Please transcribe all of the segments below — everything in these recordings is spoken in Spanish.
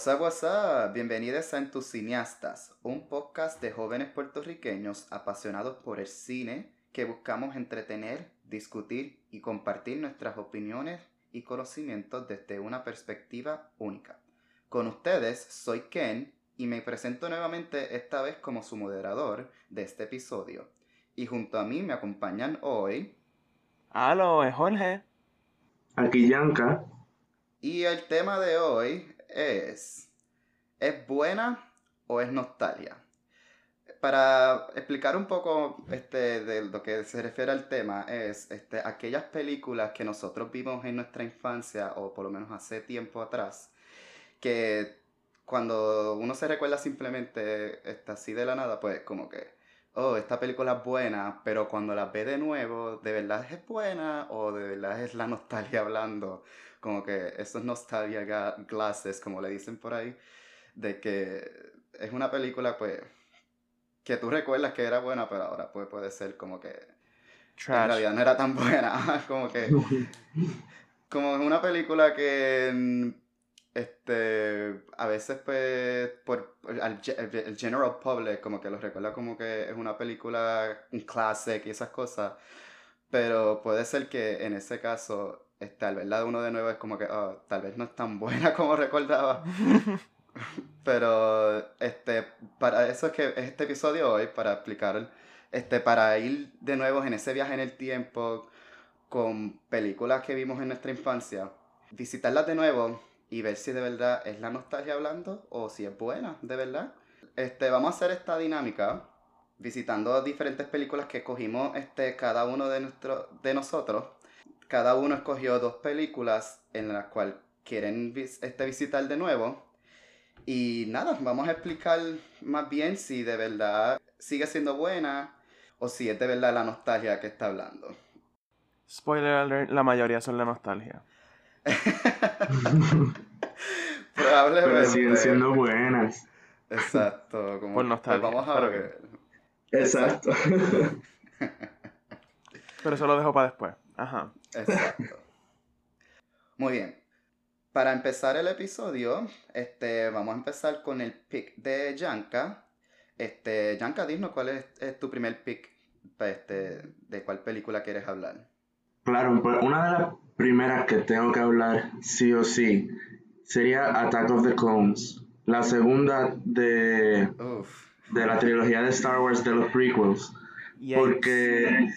What's up, what's up? Bienvenidos a En tus cineastas, un podcast de jóvenes puertorriqueños apasionados por el cine que buscamos entretener, discutir y compartir nuestras opiniones y conocimientos desde una perspectiva única. Con ustedes soy Ken y me presento nuevamente esta vez como su moderador de este episodio. Y junto a mí me acompañan hoy. Aló, es Jorge. Aquí Yanka. Y el tema de hoy es. ¿Es buena o es nostalgia? Para explicar un poco este, de lo que se refiere al tema, es este, aquellas películas que nosotros vimos en nuestra infancia, o por lo menos hace tiempo atrás, que cuando uno se recuerda simplemente está así de la nada, pues como que, oh, esta película es buena, pero cuando la ve de nuevo, ¿de verdad es buena o de verdad es la nostalgia hablando? Como que esos nostalgia glasses, como le dicen por ahí, de que es una película, pues, que tú recuerdas que era buena, pero ahora pues, puede ser como que en realidad no era tan buena. como que, como una película que este, a veces pues, por, el, general public como que lo recuerda como que es una película, un classic y esas cosas, pero puede ser que en ese caso, tal vez la de uno de nuevo es como que, oh, tal vez no es tan buena como recordaba. pero, este, para eso es que este episodio hoy, para explicar, este, para ir de nuevo en ese viaje en el tiempo con películas que vimos en nuestra infancia, visitarlas de nuevo y ver si de verdad es la nostalgia hablando o si es buena, de verdad. Este, vamos a hacer esta dinámica visitando diferentes películas que escogimos este, cada uno de, nuestro, de nosotros. Cada uno escogió dos películas en las cuales quieren este, visitar de nuevo. Y nada, vamos a explicar más bien si de verdad sigue siendo buena o si es de verdad la nostalgia que está hablando. Spoiler alert, la mayoría son la nostalgia. Probablemente. Pero siguen siendo buenas. Exacto. Como, Por nostalgia. Pues vamos a ver. Exacto. Pero eso lo dejo para después. Ajá. Exacto. Muy bien. Para empezar el episodio, este, vamos a empezar con el pick de Yanka. Este, Yanka, dinos cuál es, tu primer pick este, de cuál película quieres hablar. Claro, pues una de las primeras que tengo que hablar sí o sí sería Attack of the Clones. La segunda de, de la trilogía de Star Wars de los prequels. Porque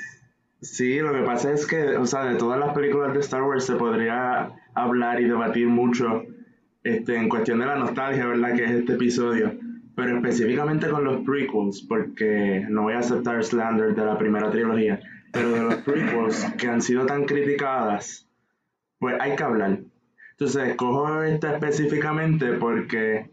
sí, lo que pasa es que, o sea, de todas las películas de Star Wars se podría hablar y debatir mucho este, en cuestión de la nostalgia, ¿verdad? Que es este episodio. Pero específicamente con los prequels, porque no voy a aceptar slander de la primera trilogía, pero de los prequels que han sido tan criticadas, pues hay que hablar. Entonces, escojo esta específicamente porque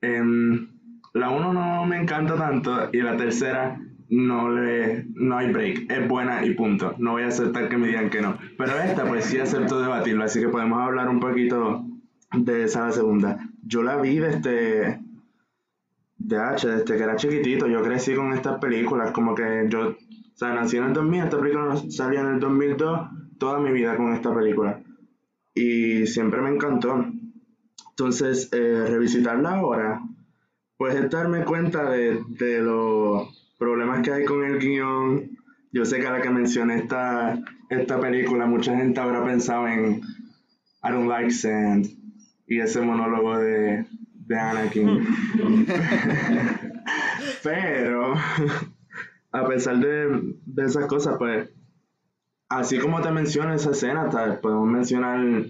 em, la uno no me encanta tanto y la tercera no le no hay break, es buena y punto. No voy a aceptar que me digan que no. Pero esta pues sí acepto debatirlo, así que podemos hablar un poquito de esa segunda. Yo la vi desde de H, desde que era chiquitito, yo crecí con estas películas, como que yo, o nací en el 2000, esta película salió en el 2002, toda mi vida con esta película y siempre me encantó. Entonces, eh, revisitarla ahora, pues es darme cuenta de, de, los problemas que hay con el guion. Yo sé que a la que mencioné esta, esta película, mucha gente habrá pensado en I don't like sand y ese monólogo de, de Anakin. Pero, a pesar de, de esas cosas, pues así como te menciono esa escena, podemos mencionar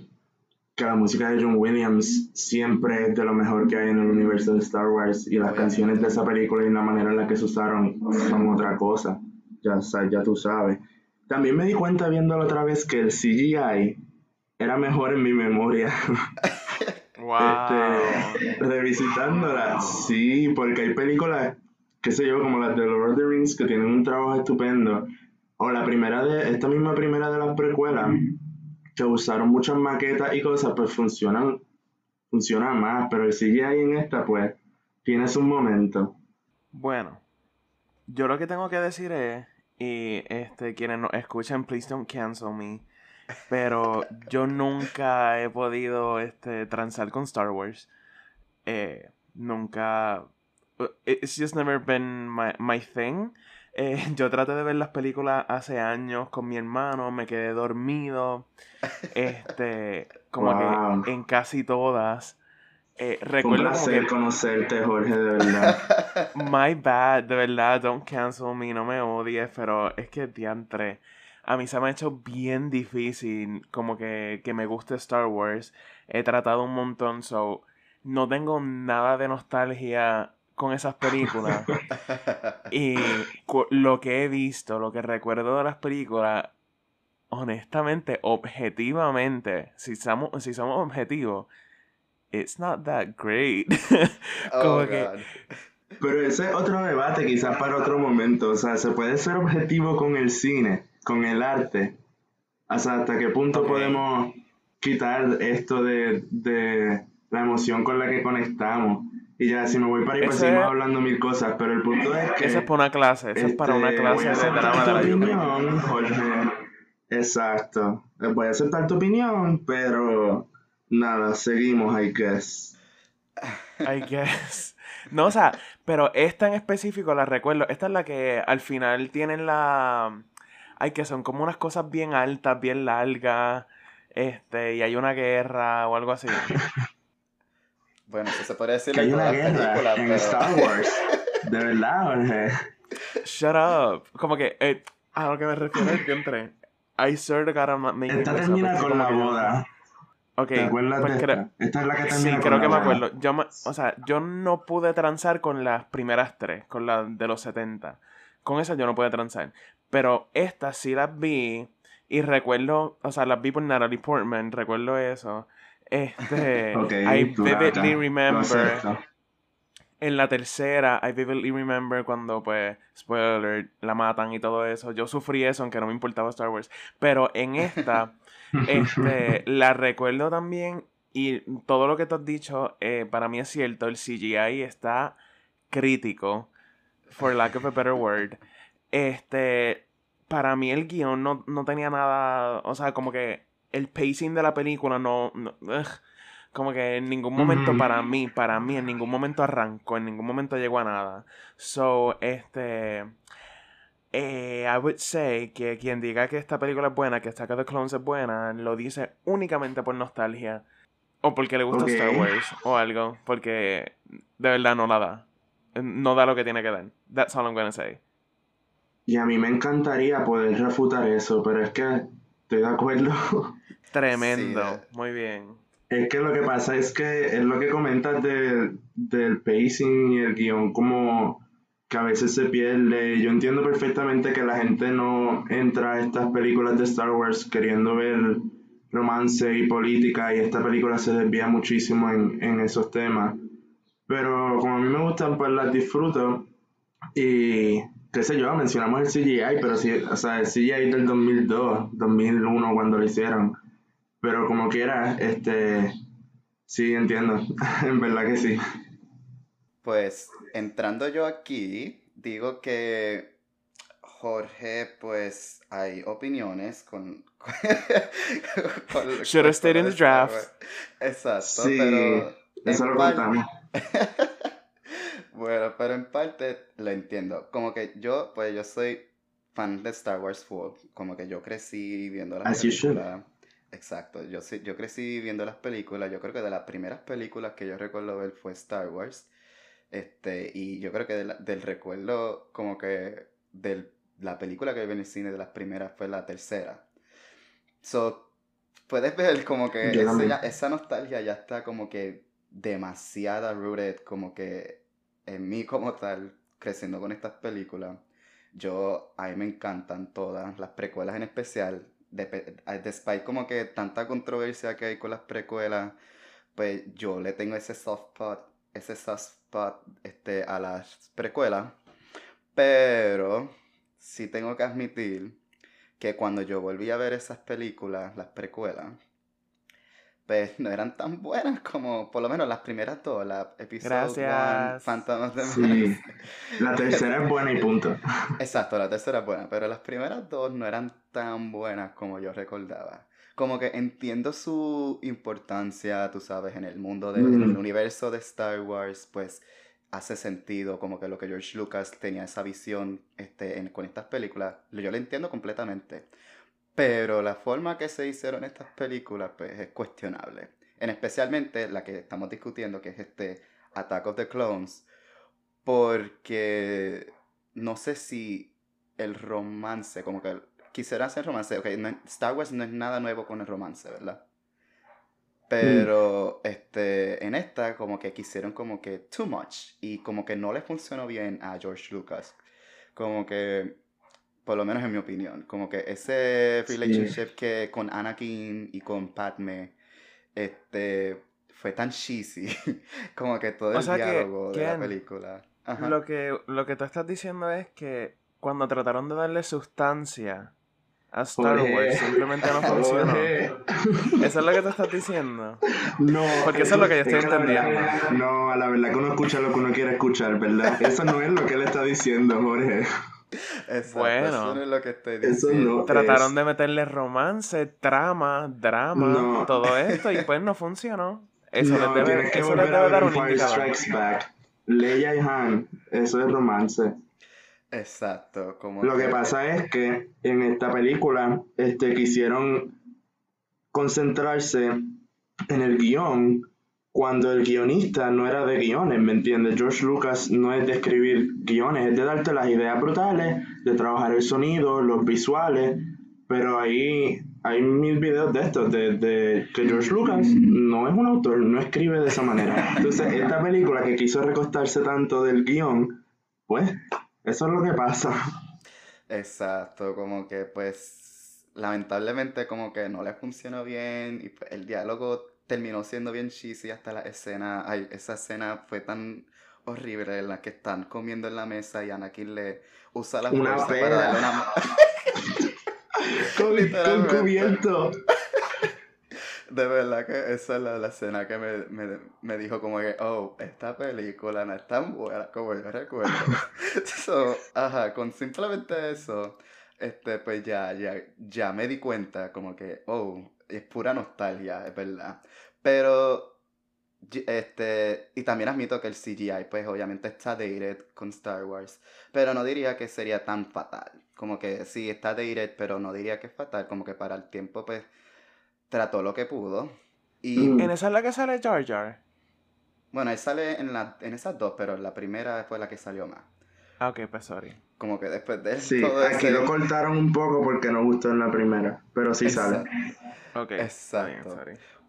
que la música de John Williams siempre es de lo mejor que hay en el universo de Star Wars y las canciones de esa película y la manera en la que se usaron son otra cosa, ya, ya tú sabes. También me di cuenta viéndolo otra vez que el CGI era mejor en mi memoria. Wow. Este, revisitándola, sí, porque hay películas, qué sé yo, como las de Lord of the Rings, que tienen un trabajo estupendo, o la primera de, esta misma primera de las precuelas, que usaron muchas maquetas y cosas, pues funcionan, funcionan más, pero el CGI en esta, pues, tiene su momento. Bueno, yo lo que tengo que decir es, y este, quienes nos escuchan, please don't cancel me, pero yo nunca he podido este, transar con Star Wars. eh, nunca... Uh, it's just never been my, my thing. Eh, yo traté de ver las películas hace años con mi hermano, me quedé dormido. Este, como que en casi todas. Eh, recuerdo Un placer conocerte, Jorge, de verdad. My bad, de verdad, don't cancel me, no me odies, pero es que diantre. A mí se me ha hecho bien difícil como que, que me guste Star Wars. He tratado un montón, so no tengo nada de nostalgia con esas películas. y lo que he visto, lo que recuerdo de las películas, honestamente, objetivamente, si somos, si somos objetivos, it's not that great. oh, Pero ese es otro debate, quizás para otro momento. O sea, se puede ser objetivo con el cine, con el arte. O sea, hasta qué punto podemos quitar esto de, de la emoción con la que conectamos. Y ya, si me voy para ahí, pues seguimos hablando mil cosas, pero el punto es que... Eso es para una clase, eso es para una este, clase de drama de la opinión, Jorge. Exacto. Eh, voy a aceptar tu opinión, pero nada, seguimos, I guess. I guess. No, o sea, pero esta en específico la recuerdo. Esta es la que al final tienen la... Ay, que son como unas cosas bien altas, bien largas. Este, y hay una guerra o algo así. Bueno, eso se puede decir que hay una guerra en Star Wars. De verdad, Jorge. Shut up. Como que eh, a lo que me refiero es que entre. I swear to God I'm Esta termina con la boda. Ok, ¿Te acuerdas pues de esta? es la que termina Sí, creo que me acuerdo. Yo o sea, yo no pude transar con las primeras tres, con las de los 70. Con esas yo no pude transar. Pero estas sí las vi y recuerdo, o sea, las vi por Natalie Portman, recuerdo eso. Este, I vividly remember. En la tercera, I vividly remember cuando, pues, spoiler, la matan y todo eso. Yo sufrí eso, aunque no me importaba Star Wars. Pero en esta, este, la recuerdo también. Y todo lo que te has dicho, eh, para mí es cierto. El CGI está crítico. For lack of a better word. Este, para mí el guion no, no tenía nada. O sea, como que el pacing de la película no... como que en ningún momento para mí, para mí, en ningún momento arrancó, en ningún momento llegó a nada. So, este... Eh, I would say que quien diga que esta película es buena, que Attack of the Clones es buena, lo dice únicamente por nostalgia. O porque le gusta Star Wars o algo. Porque de verdad no la da. No da lo que tiene que dar. That's all I'm gonna say. Y a mí me encantaría poder refutar eso, pero es que estoy de acuerdo. Tremendo, muy bien. Es que lo que pasa es que es lo que comentas del pacing y el guion, como que a veces se pierde. Yo entiendo perfectamente que la gente no entra a estas películas de Star Wars queriendo ver romance y política y esta película se desvía muchísimo en, en esos temas. Pero como a mí me gustan, pues las disfruto. Y qué sé yo, mencionamos el CGI, pero sí, o sea, el CGI del 2002, 2001 cuando lo hicieron. Pero como quiera, este, sí entiendo, en verdad que sí. Pues entrando yo aquí, digo que Jorge, pues hay opiniones con... con, Should have stayed in the draft. Exacto, pero... Eso lo Bueno, pero en parte lo entiendo. Como que yo, pues yo soy fan de Star Wars full. Como que yo crecí viendo las películas. Exacto, yo, sí, yo crecí viendo las películas. Yo creo que de las primeras películas que yo recuerdo ver fue Star Wars. Este, y yo creo que del recuerdo, como que de la película que vi en el cine de las primeras fue la tercera. So, puedes ver como que esa nostalgia ya está como que demasiada rooted, como que en mí como tal, creciendo con estas películas, yo, a mí me encantan todas, las precuelas en especial, despite como que tanta controversia que hay con las precuelas, pues yo le tengo ese soft spot, ese soft spot este, a las precuelas, pero sí tengo que admitir que cuando yo volví a ver esas películas, las precuelas, pues no eran tan buenas como por lo menos las primeras dos, la episodio Gracias. Phantom of the sí. La tercera es buena y punto. Exacto, la tercera es buena, pero las primeras dos no eran tan buenas como yo recordaba. como que entiendo su importancia, tú sabes, en el mundo del mm. universo de Star Wars, pues hace sentido, como que lo que George Lucas tenía esa visión este, con estas películas, yo lo entiendo completamente. Pero la forma que se hicieron estas películas, pues es cuestionable. En especialmente la que estamos discutiendo, que es este Attack of the Clones, porque no sé si el romance, como que quisiera hacer romance, ok, Star Wars no es nada nuevo con el romance, ¿verdad? Pero mm. este, en esta como que quisieron como que too much y como que no le funcionó bien a George Lucas. Como que, por lo menos en mi opinión, como que ese relationship que con Anakin y con Padme, este, fue tan cheesy, como que todo el diálogo de la película. Lo que, lo que tú estás diciendo es que cuando trataron de darle sustancia a Star Wars simplemente no funcionó. ¿Eso es lo que te estás diciendo? No. Porque eso es lo que yo estoy entendiendo. no, a la verdad que uno escucha lo que uno quiere escuchar, ¿verdad? Eso no es lo que él está diciendo, Jorge. Bueno, eso no es lo que estoy diciendo. Trataron de meterle romance, trama, drama, todo esto y pues no funcionó. Eso les debe, eso les debe dar un indicador. Leia y Han, eso es romance. Exacto. Como Lo que pasa es que en esta película este, quisieron concentrarse en el guion cuando el guionista no era de guiones, ¿me entiendes? George Lucas no es de escribir guiones, es de darte las ideas brutales, de trabajar el sonido, los visuales, pero ahí hay mil videos de estos, de, que George Lucas no es un autor, no escribe de esa manera. Entonces, esta película que quiso recostarse tanto del guion, pues eso es lo que pasa. Exacto, como que pues lamentablemente como que no le funcionó bien y pues, el diálogo terminó siendo bien cheesy hasta la escena, ay, esa escena fue tan horrible en la que están comiendo en la mesa y Anakin le usa la fuerza para darle una con, con cubierto. De verdad que esa es la, escena que me, dijo como que, oh, esta película no es tan buena como yo recuerdo. so, ajá, con simplemente eso, este, pues ya, ya, ya me di cuenta como que, oh, es pura nostalgia, es verdad. Pero, este, y también admito que el CGI, pues obviamente está dated con Star Wars, pero no diría que sería tan fatal. Como que sí, está dated, pero no diría que es fatal, como que para el tiempo, pues trató lo que pudo. Y... ¿En esa es la que sale Jar Jar? Bueno, él sale en, la, en esas dos, pero la primera fue la que salió más. Ah, ok, pues sorry. Como que después de Sí, aquí lo cortaron un poco porque no gustó en la primera, pero sí sale. Ok. Exacto.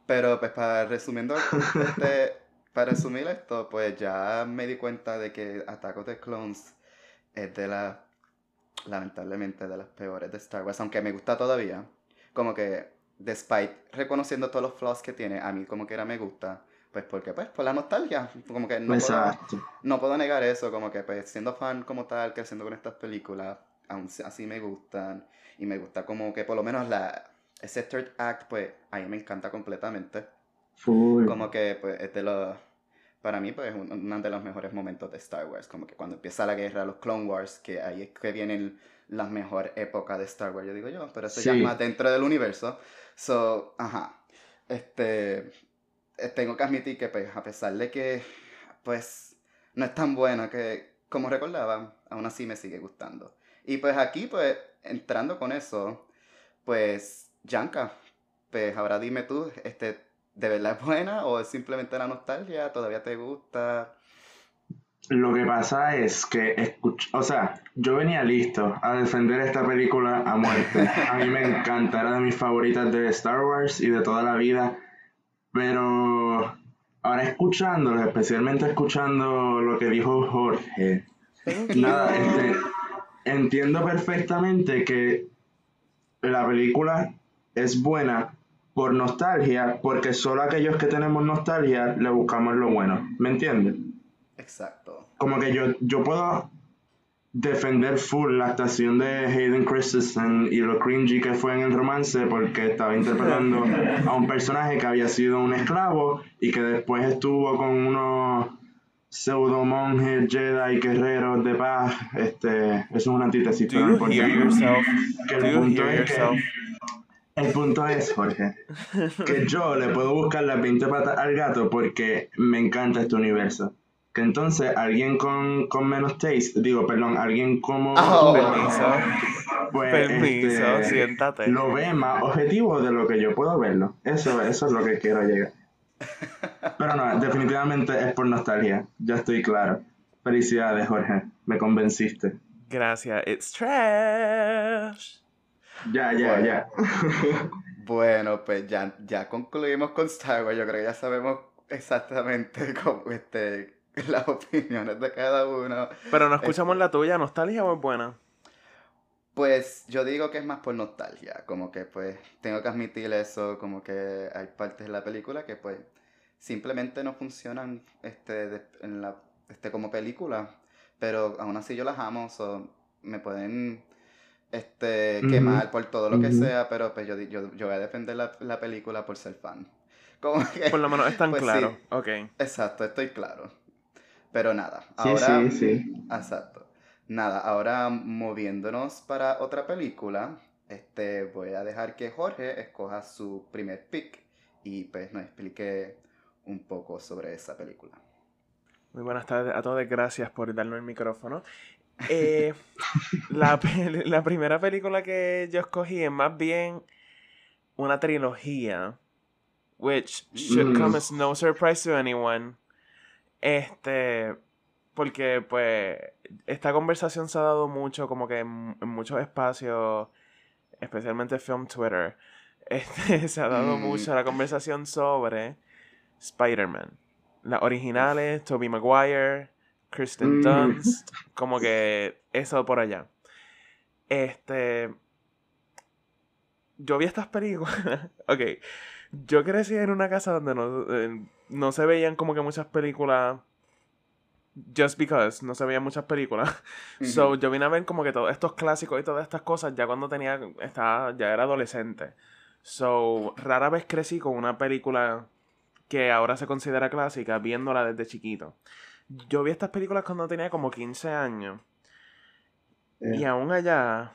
Pero pues para resumiendo, este, para resumir esto, pues ya me di cuenta de que Attack of the Clones es de las, lamentablemente, de las peores de Star Wars, aunque me gusta todavía. Como que despite reconociendo todos los flaws que tiene, a mí como que era me gusta, pues porque pues por la nostalgia, como que no, puedo, no puedo negar eso, como que pues siendo fan como tal, creciendo con estas películas, aún así me gustan, y me gusta como que por lo menos la, ese third act, pues a mí me encanta completamente. Como que pues es de los, para mí pues uno de los mejores momentos de Star Wars, como que cuando empieza la guerra, los Clone Wars, que ahí es que vienen la mejor época de Star Wars, yo digo yo, pero eso ya es más dentro del universo. So, ajá. Este, tengo que admitir que, pues, a pesar de que, pues, no es tan buena que, como recordaba, aún así me sigue gustando. Y pues aquí, pues, entrando con eso, pues, Yanka, pues ahora dime tú, este, ¿de verdad es buena o es simplemente la nostalgia? ¿Todavía te gusta? Lo que pasa es que, o sea, yo venía listo a defender esta película a muerte. A mí me encanta, era de mis favoritas de Star Wars y de toda la vida. Pero ahora escuchándolo, especialmente escuchando lo que dijo Jorge, nada, este, entiendo perfectamente que la película es buena por nostalgia, porque solo aquellos que tenemos nostalgia le buscamos lo bueno. ¿Me entiendes? Exacto. Como que yo, yo puedo defender full la actuación de Hayden Christensen y lo cringy que fue en el romance porque estaba interpretando a un personaje que había sido un esclavo y que después estuvo con unos pseudo monjes, Jedi, guerreros de paz. Este, eso es una antítesis. You hear yourself? Do you hear yourself? El punto es, Jorge, que yo le puedo buscar las 20 patas al gato porque me encanta este universo. Que entonces alguien con, menos taste, digo, perdón, alguien como... Oh, permiso. Pues, permiso, este, siéntate. Lo ve más objetivo de lo que yo puedo verlo. Eso, eso es lo que quiero llegar. Pero no, definitivamente es por nostalgia. Ya estoy claro. Felicidades, Jorge. Me convenciste. Gracias. It's trash. Ya, ya, ya. bueno, pues ya, ya concluimos con Star Wars. Yo creo que ya sabemos exactamente cómo, este, las opiniones de cada uno. Pero no escuchamos la tuya. ¿Nostalgia o es buena? Pues yo digo que es más por nostalgia, como que pues tengo que admitir eso, como que hay partes de la película que pues simplemente no funcionan este, en la, este, como película, pero aún así yo las amo, so, me pueden este, quemar por todo lo que sea, pero pues yo, yo, yo voy a defender la, la, película por ser fan. Como que, por lo menos es tan pues, claro, ok. Exacto, estoy claro. Pero nada, ahora... Sí, sí, sí. Exacto. Nada, ahora moviéndonos para otra película, este, voy a dejar que Jorge escoja su primer pick y pues nos explique un poco sobre esa película. Muy buenas tardes a todos, gracias por darnos el micrófono. Eh, la, la, primera película que yo escogí es más bien una trilogía, which should come mm. as no surprise to anyone. Este, porque pues esta conversación se ha dado mucho, como que en, muchos espacios, especialmente Film Twitter, este, se ha dado mm. mucho la conversación sobre Spider-Man. Las originales, Tobey Maguire, Kristen mm. Dunst, como que eso por allá. Este. Yo vi estas películas. ok. Yo crecí en una casa donde no, eh, no se veían como que muchas películas just because no se veían muchas películas. So yo vine a ver como que todos estos clásicos y todas estas cosas ya cuando tenía, estaba, ya era adolescente. So rara vez crecí con una película que ahora se considera clásica viéndola desde chiquito. Yo vi estas películas cuando tenía como 15 años. Y aún allá,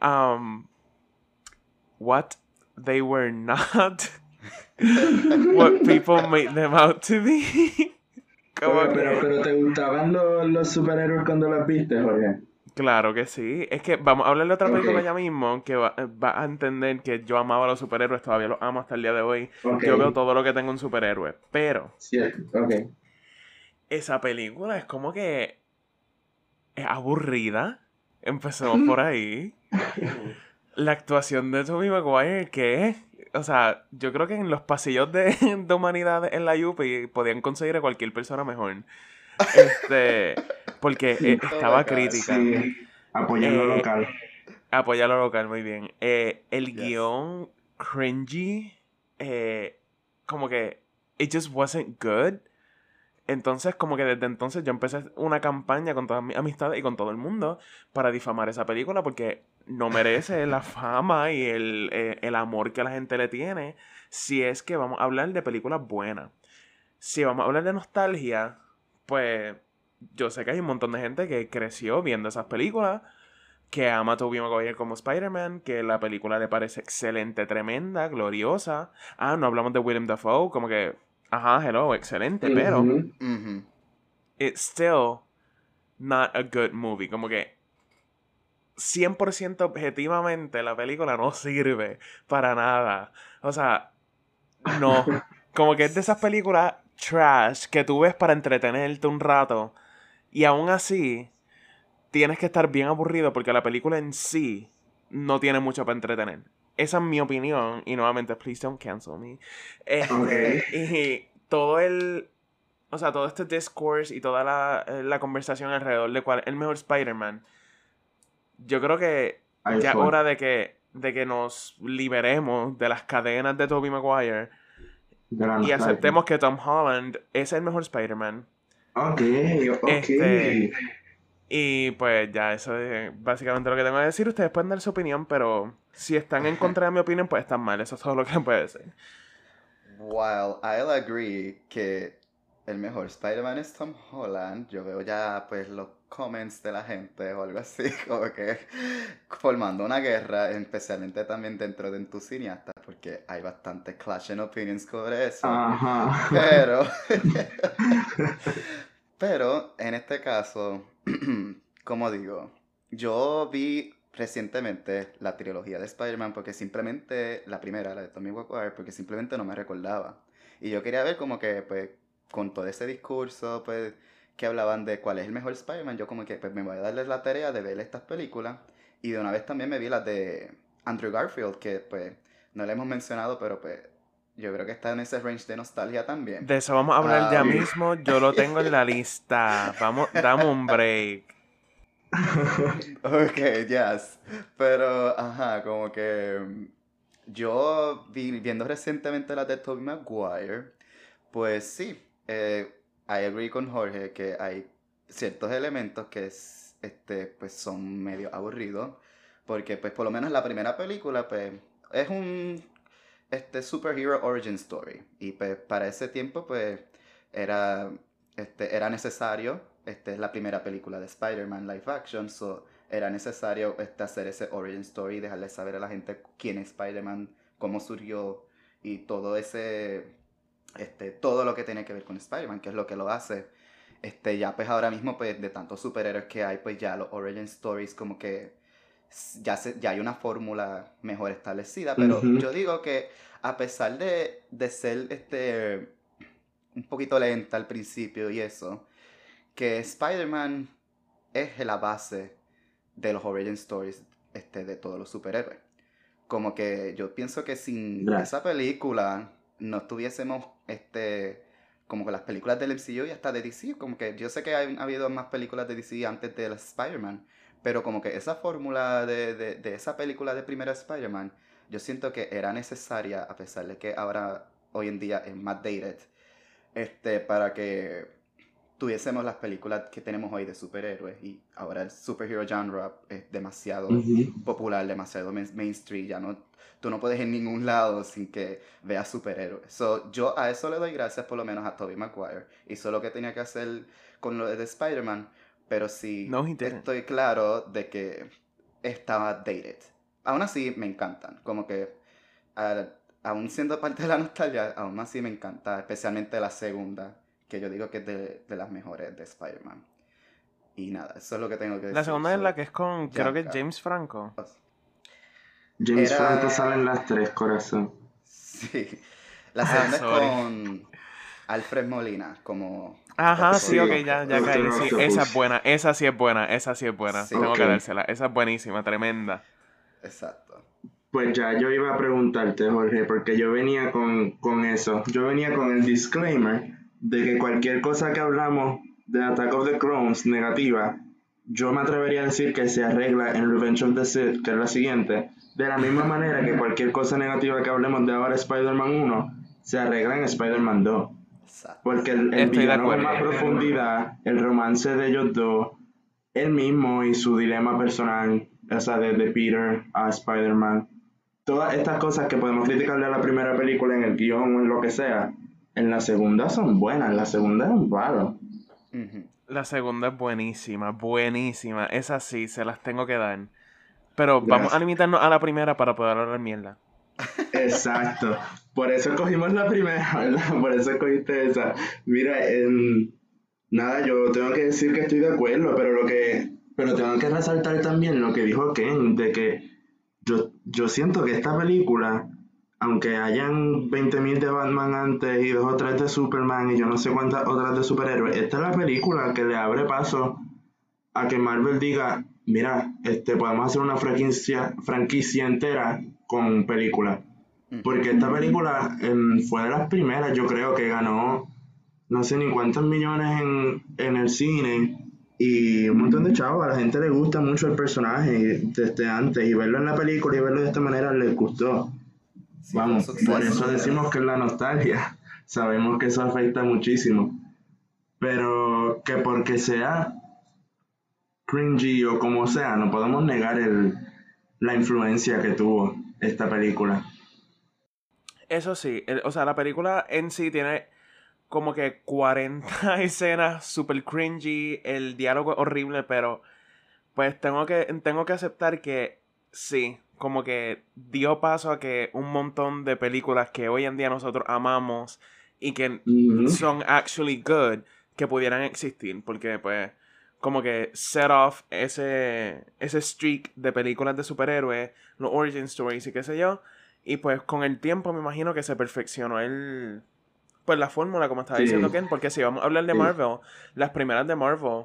um, what they were not, what people made them out to be. pero, pero ¿te gustaban los, los superhéroes cuando las viste, Jorge? Claro que sí. Es que vamos a hablarle de otra película ya mismo que va, a entender que yo amaba a los superhéroes, todavía los amo hasta el día de hoy. Yo veo todo lo que tengo un superhéroe. Pero. Esa película es como que. Es aburrida. Empezamos por ahí. La actuación de Tobey Maguire, ¿qué? o sea, yo creo que en los pasillos de, de humanidad en la UPI podían conseguir a cualquier persona mejor. Este, porque eh, estaba crítica. Sí. Apoyar lo eh, local. Apoyar lo local, muy bien. Eh, el guion cringy, como que it just wasn't good. Entonces, como que desde entonces yo empecé una campaña con todas mis amistades y con todo el mundo para difamar esa película porque no merece la fama y el, el, amor que la gente le tiene si es que vamos a hablar de películas buenas. Si vamos a hablar de nostalgia, pues yo sé que hay un montón de gente que creció viendo esas películas, que ama a Tobey Maguire como Spider-Man, que la película le parece excelente, tremenda, gloriosa. Ah, no hablamos de Willem Dafoe, como que, ajá, hello, excelente, pero it's still not a good movie, como que 100% objetivamente la película no sirve para nada. O sea, no. Como que es de esas películas trash que tú ves para entretenerte un rato y aún así tienes que estar bien aburrido porque la película en sí no tiene mucho para entretener. Esa es mi opinión y nuevamente, please don't cancel me. Este, y todo el... O sea, todo este discourse y toda la, la conversación alrededor de cuál es el mejor Spider-Man. Yo creo que ya es hora de que, de que nos liberemos de las cadenas de Tobey Maguire y aceptemos que Tom Holland es el mejor Spider-Man. Ok, ok. Este, y pues ya, eso es básicamente lo que tengo que decir. Ustedes pueden dar su opinión, pero si están en contra de mi opinión, pues están mal. Eso es todo lo que puede decir. While I'll agree que el mejor Spider-Man es Tom Holland, yo veo ya pues los comments de la gente o algo así, como que formando una guerra, especialmente también dentro de tus cineastas, porque hay bastante clash en opinions sobre eso. Ajá. Pero, pero en este caso, como digo, yo vi recientemente la trilogía de Spider-Man porque simplemente, la primera, la de Tommy Maguire, porque simplemente no me recordaba. Y yo quería ver como que, pues, con todo ese discurso, pues, que hablaban de cuál es el mejor Spider-Man, yo como que, pues, me voy a darles la tarea de ver estas películas. Y de una vez también me vi las de Andrew Garfield, que, pues, no le hemos mencionado, pero, pues, yo creo que está en ese range de nostalgia también. De eso vamos a hablar ya ah, mismo. Yo lo tengo en la lista. Vamos, dame un break. ok, yes. Pero, ajá, como que yo vi, viendo recientemente la de Tobey Maguire, pues sí, eh, I agree con Jorge que hay ciertos elementos que es, este, pues son medio aburridos, porque pues por lo menos la primera película pues es un este, superhero origin story. Y pues para ese tiempo pues era, este, era necesario esta es la primera película de Spider-Man live action, so era necesario este, hacer ese origin story, dejarle saber a la gente quién es Spider-Man, cómo surgió y todo ese, este, todo lo que tiene que ver con Spider-Man, que es lo que lo hace. Este, ya pues ahora mismo pues de tantos superhéroes que hay, pues ya los origin stories como que ya, se, ya hay una fórmula mejor establecida, pero yo digo que a pesar de, de ser este, un poquito lenta al principio y eso, que Spider-Man es la base de los origin stories este, de todos los superhéroes. Como que yo pienso que sin esa película no tuviésemos este como que las películas del MCU y hasta de DC, como que yo sé que ha habido más películas de DC antes de Spider-Man, pero como que esa fórmula de, de, de, esa película de primera Spider-Man, yo siento que era necesaria, a pesar de que ahora, hoy en día, es más dated, este, para que tuviésemos las películas que tenemos hoy de superhéroes y ahora el superhero genre es demasiado popular, demasiado mainstream, ya no, tú no puedes ir en ningún lado sin que veas superhéroes. So, yo a eso le doy gracias por lo menos a Tobey Maguire. Hizo lo que tenía que hacer con lo de Spider-Man, pero sí estoy claro de que estaba dated. Aún así me encantan, como que aún siendo parte de la nostalgia, aún así me encanta, especialmente la segunda que yo digo que es de, las mejores de Spider-Man. Y nada, eso es lo que tengo que decir. La segunda es la que es con, creo que James Franco. James Franco sale en las tres, corazón. Sí. La ah, segunda es con Alfred Molina, como... Ajá, sí, ok, ya, ya caí. Sí, esa es buena, esa sí es buena, esa sí es buena. Tengo que dársela, esa es buenísima, tremenda. Exacto. Pues ya yo iba a preguntarte, Jorge, porque yo venía con, con eso. Yo venía con el disclaimer de que cualquier cosa que hablamos de Attack of the Clones negativa, yo me atrevería a decir que se arregla en Revenge of the Sith, que es la siguiente, de la misma manera que cualquier cosa negativa que hablemos de ahora Spider-Man 1 se arregla en Spider-Man 2. Porque el, el villano con más profundidad, el romance de ellos dos, él mismo y su dilema personal, o sea, de, de Peter a Spider-Man, todas estas cosas que podemos criticarle a la primera película en el guion o en lo que sea, en la segunda son buenas, la segunda es un palo. La segunda es buenísima, buenísima. Esa sí, se las tengo que dar. Pero vamos a limitarnos a la primera para poder hablar mierda. Exacto. Por eso cogimos la primera, ¿verdad? Por eso cogiste esa. Mira, nada, yo tengo que decir que estoy de acuerdo, pero lo que. Pero tengo que resaltar también lo que dijo Ken, de que yo, yo siento que esta película aunque hayan 20.000 de Batman antes y dos o tres de Superman y yo no sé cuántas otras de superhéroes, esta es la película que le abre paso a que Marvel diga, mira, este, podemos hacer una franquicia, franquicia entera con películas. Porque esta película em, fue de las primeras, yo creo, que ganó no sé ni cuántos millones en, en el cine y un montón de chavos, a la gente le gusta mucho el personaje desde antes y verlo en la película y verlo de esta manera les gustó. Vamos, por eso decimos que es la nostalgia. Sabemos que eso afecta muchísimo. Pero que porque sea cringy o como sea, no podemos negar el, la influencia que tuvo esta película. Eso sí, o sea, la película en sí tiene como que 40 escenas super cringy, el diálogo es horrible, pero pues tengo que, tengo que aceptar que sí, como que dio paso a que un montón de películas que hoy en día nosotros amamos y que son actually good, que pudieran existir, porque pues como que set off ese, ese streak de películas de superhéroes, los origin stories y qué sé yo, y pues con el tiempo me imagino que se perfeccionó el, pues la fórmula, como estaba diciendo Ken, porque si vamos a hablar de Marvel, las primeras de Marvel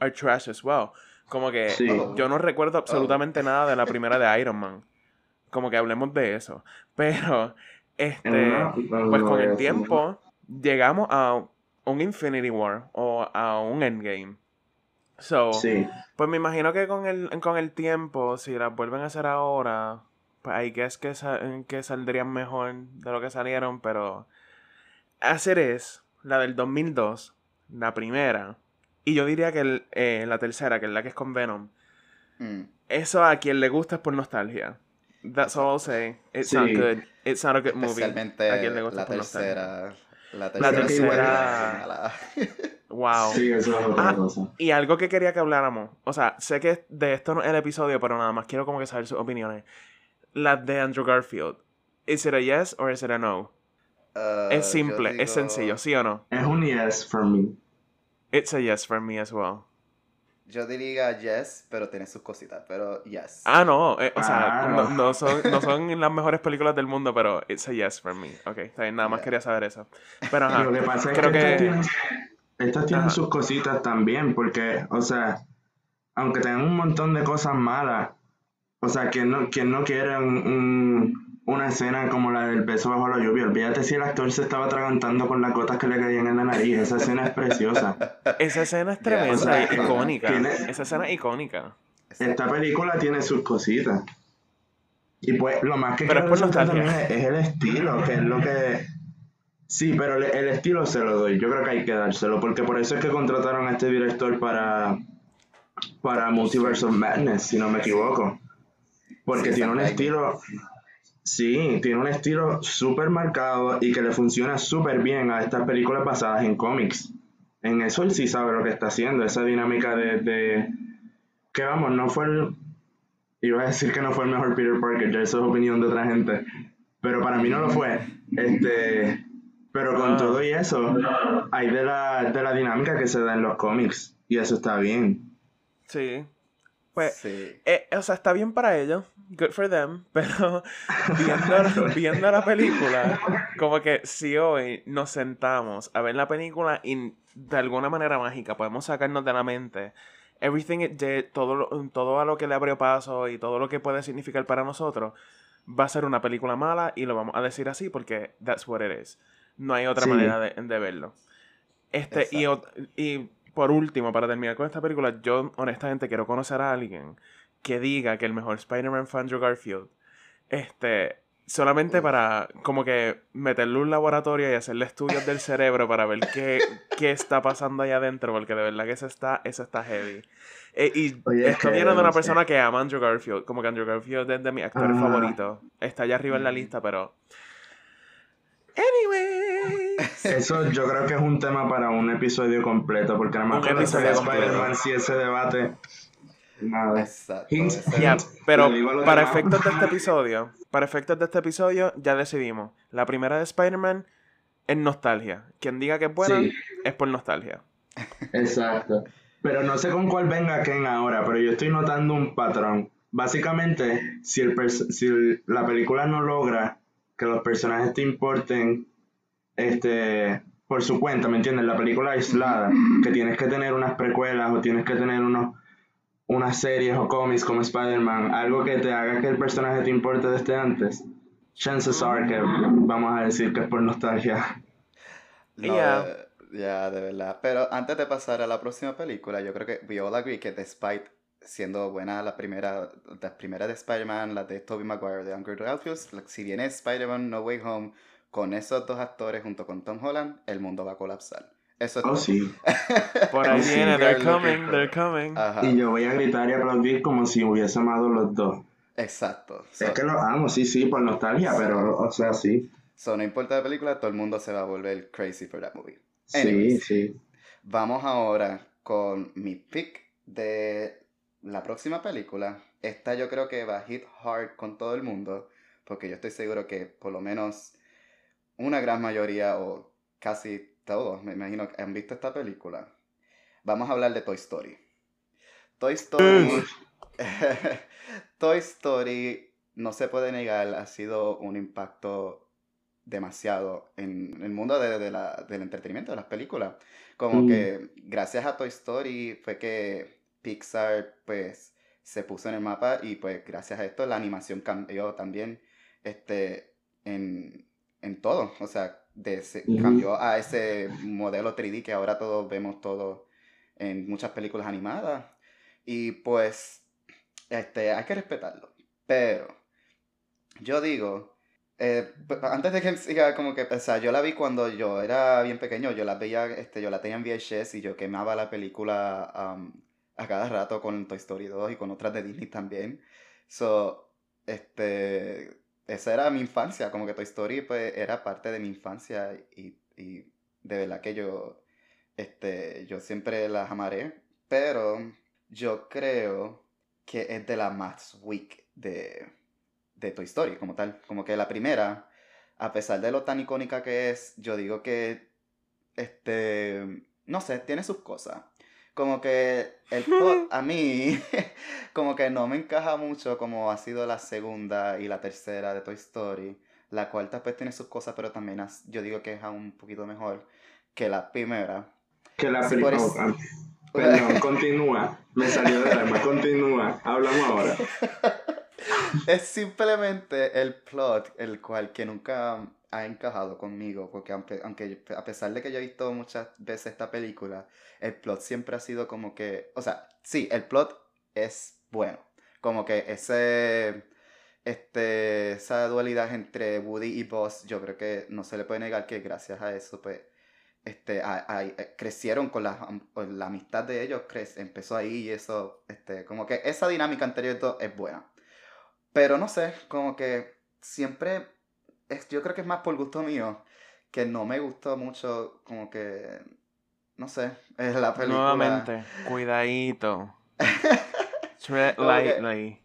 are trash as well. Como que yo no recuerdo absolutamente nada de la primera de Iron Man. Como que hablemos de eso. Pero, este, pues con el tiempo llegamos a un Infinity War o a un Endgame. So, pues me imagino que con el, con el tiempo, si las vuelven a hacer ahora, pues hay que es que, que saldrían mejor de lo que salieron, pero hacer es la del 2002, la primera, y yo diría que eh, la tercera, que es la que es con Venom. Mm. Eso a quien le gusta es por nostalgia. That's all I'll say. It's not good. It's not a good movie. Especialmente a quien le gusta la por tercera. La tercera. La tercera. wow. Sí, eso es otra ah, cosa. Y algo que quería que habláramos. O sea, sé que de esto no es el episodio, pero nada más quiero como que saber sus opiniones. La de Andrew Garfield. ¿Is it a yes or is it a no? Uh, es simple, es sencillo, ¿sí o no? Es un yes for me. It's a yes for me as well. Yo diría yes, pero tiene sus cositas, pero yes. Ah, no, eh, o sea, ah. no, son, no son las mejores películas del mundo, pero it's a yes for me. Ok, está bien, nada más quería saber eso. Pero ajá, Lo que pasa es creo que, Estas tienen, sus cositas también, porque, o sea, aunque tengan un montón de cosas malas, o sea, que no, quien no quiere un una escena como la del beso bajo la lluvia. Olvídate si el actor se estaba atragantando con las gotas que le caían en la nariz. Esa escena es preciosa. Esa escena es tremenda, icónica. Esa escena es icónica. Esta película tiene sus cositas. Y pues lo más que quiero resaltar también es, el estilo, que es lo que... Sí, pero el, estilo se lo doy. Yo creo que hay que dárselo, porque por eso es que contrataron a este director para, para Multiverse of Madness, si no me equivoco. Porque tiene un estilo Sí, tiene un estilo súper marcado y que le funciona súper bien a estas películas basadas en cómics. En eso él sí sabe lo que está haciendo, esa dinámica de, de que vamos, no fue el... Iba a decir que no fue el mejor Peter Parker, ya eso es opinión de otra gente, pero para mí no lo fue. Este, pero con ah. todo y eso, hay de la, de la dinámica que se da en los cómics y eso está bien. Sí, pues, eh, o sea, está bien para ellos, good for them, pero viendo la, viendo la película, como que si hoy nos sentamos a ver la película y de alguna manera mágica podemos sacarnos de la mente everything it did, todo, todo a lo que le abrió paso y todo lo que puede significar para nosotros, va a ser una película mala y lo vamos a decir así porque that's what it is. No hay otra manera de, de, verlo. Este, y, y por último, para terminar con esta película, yo honestamente quiero conocer a alguien que diga que el mejor Spider-Man fue Andrew Garfield. Este, solamente para como que meterle un laboratorio y hacerle estudios del cerebro para ver qué, qué está pasando allá adentro, porque de verdad que eso está, eso está heavy. Eh, y esto viene de una persona que ama a Andrew Garfield, como que Andrew Garfield es de mis actores favoritos. Está allá arriba en la lista, pero... Anyway. Eso yo creo que es un tema para un episodio completo, porque nada más con Spider-Man si ese debate. Nada. Exacto. pero para efectos de este episodio, para efectos de este episodio, ya decidimos. La primera de Spider-Man es nostalgia. Quien diga que es buena es por nostalgia. Exacto. Pero no sé con cuál venga Ken ahora, pero yo estoy notando un patrón. Básicamente, si, el si la película no logra que los personajes te importen este, por su cuenta, ¿me entiendes? La película aislada, que tienes que tener unas precuelas o tienes que tener unos, unas series o cómics como Spider-Man, algo que te haga que el personaje te importe desde antes. Chances are que vamos a decir que es por nostalgia. ya, de verdad. Pero antes de pasar a la próxima película, yo creo que we all agree que despite siendo buena la primera, las primeras de Spider-Man, la de Tobey Maguire, de Andrew Garfield, si viene Spider-Man No Way Home, con esos dos actores junto con Tom Holland, el mundo va a colapsar. Eso es oh, sí. Por ahí viene, they're coming, they're coming. Y yo voy a gritar y aplaudir como si hubiese amado los dos. Exacto. Es que los amo, sí, sí, por nostalgia, pero, o sea, sí. So, no importa la película, todo el mundo se va a volver crazy for that movie. sí, sí. Vamos ahora con mi pick de la próxima película. Esta yo creo que va a hit hard con todo el mundo, porque yo estoy seguro que por lo menos una gran mayoría o casi todos, me imagino, han visto esta película. Vamos a hablar de Toy Story. Toy Story. Toy Story, no se puede negar, ha sido un impacto demasiado en el mundo de, la, del entretenimiento, de las películas. Como mm. que gracias a Toy Story fue que Pixar pues se puso en el mapa y pues gracias a esto la animación cambió también este, en, en todo. O sea, de cambió a ese modelo 3D que ahora todos vemos todo en muchas películas animadas. Y pues, este, hay que respetarlo. Pero, yo digo, eh, antes de que siga como que, o sea, yo la vi cuando yo era bien pequeño, yo la veía, este, yo la tenía en VHS y yo quemaba la película a cada rato con Toy Story 2 y con otras de Disney también. So, este, esa era mi infancia, como que Toy Story pues era parte de mi infancia y, y de verdad que yo, este, yo siempre las amaré, pero yo creo que es de la más weak de, de Toy Story como tal, como que la primera, a pesar de lo tan icónica que es, yo digo que, este, no sé, tiene sus cosas como que el plot a mí como que no me encaja mucho como ha sido la segunda y la tercera de Toy Story. La cuarta pues tiene sus cosas, pero también yo digo que es aún un poquito mejor que la primera. Que la primera. Perdón, continúa. Me salió del alma. Continúa. Hablamos ahora. es simplemente el plot, el cual que nunca ha encajado conmigo, porque aunque, a pesar de que yo he visto muchas veces esta película, el plot siempre ha sido como que, o sea, sí, el plot es bueno, como que ese, este, esa dualidad entre Woody y Buzz, yo creo que no se le puede negar que gracias a eso, pues, este, eh, crecieron con la, la, amistad de ellos, empezó ahí y eso, este, como que esa dinámica anterior es buena. Pero no sé, como que siempre es, yo creo que es más por gusto mío, que no me gustó mucho, como que, no sé, es la película. Nuevamente, cuidadito. lightly.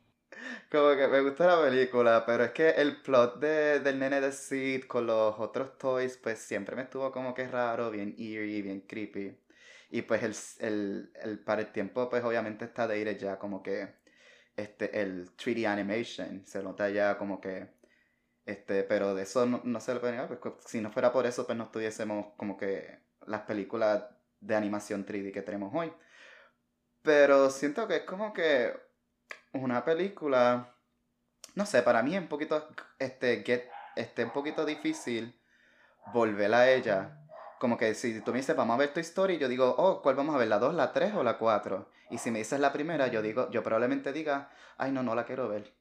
Como que me gusta la película, pero es que el plot de, del nene de Sid con los otros toys, pues siempre me estuvo como que raro, bien eerie, bien creepy. Y pues el, el, el para el tiempo, pues obviamente está de ir ya como que este, el 3D animation, se nota ya como que este, pero de eso no, se le puede negar, pues si no fuera por eso, pues no tuviésemos como que las películas de animación 3D que tenemos hoy. Pero siento que es como que una película, no sé, para mí es un poquito, este, get, este, un poquito difícil volver a ella. Como que si tú me dices, vamos a ver tu historia, yo digo, oh, ¿cuál vamos a ver? ¿La 2, la 3 o la 4? Y si me dices la primera, yo digo, yo probablemente diga, ay, no, no la quiero ver.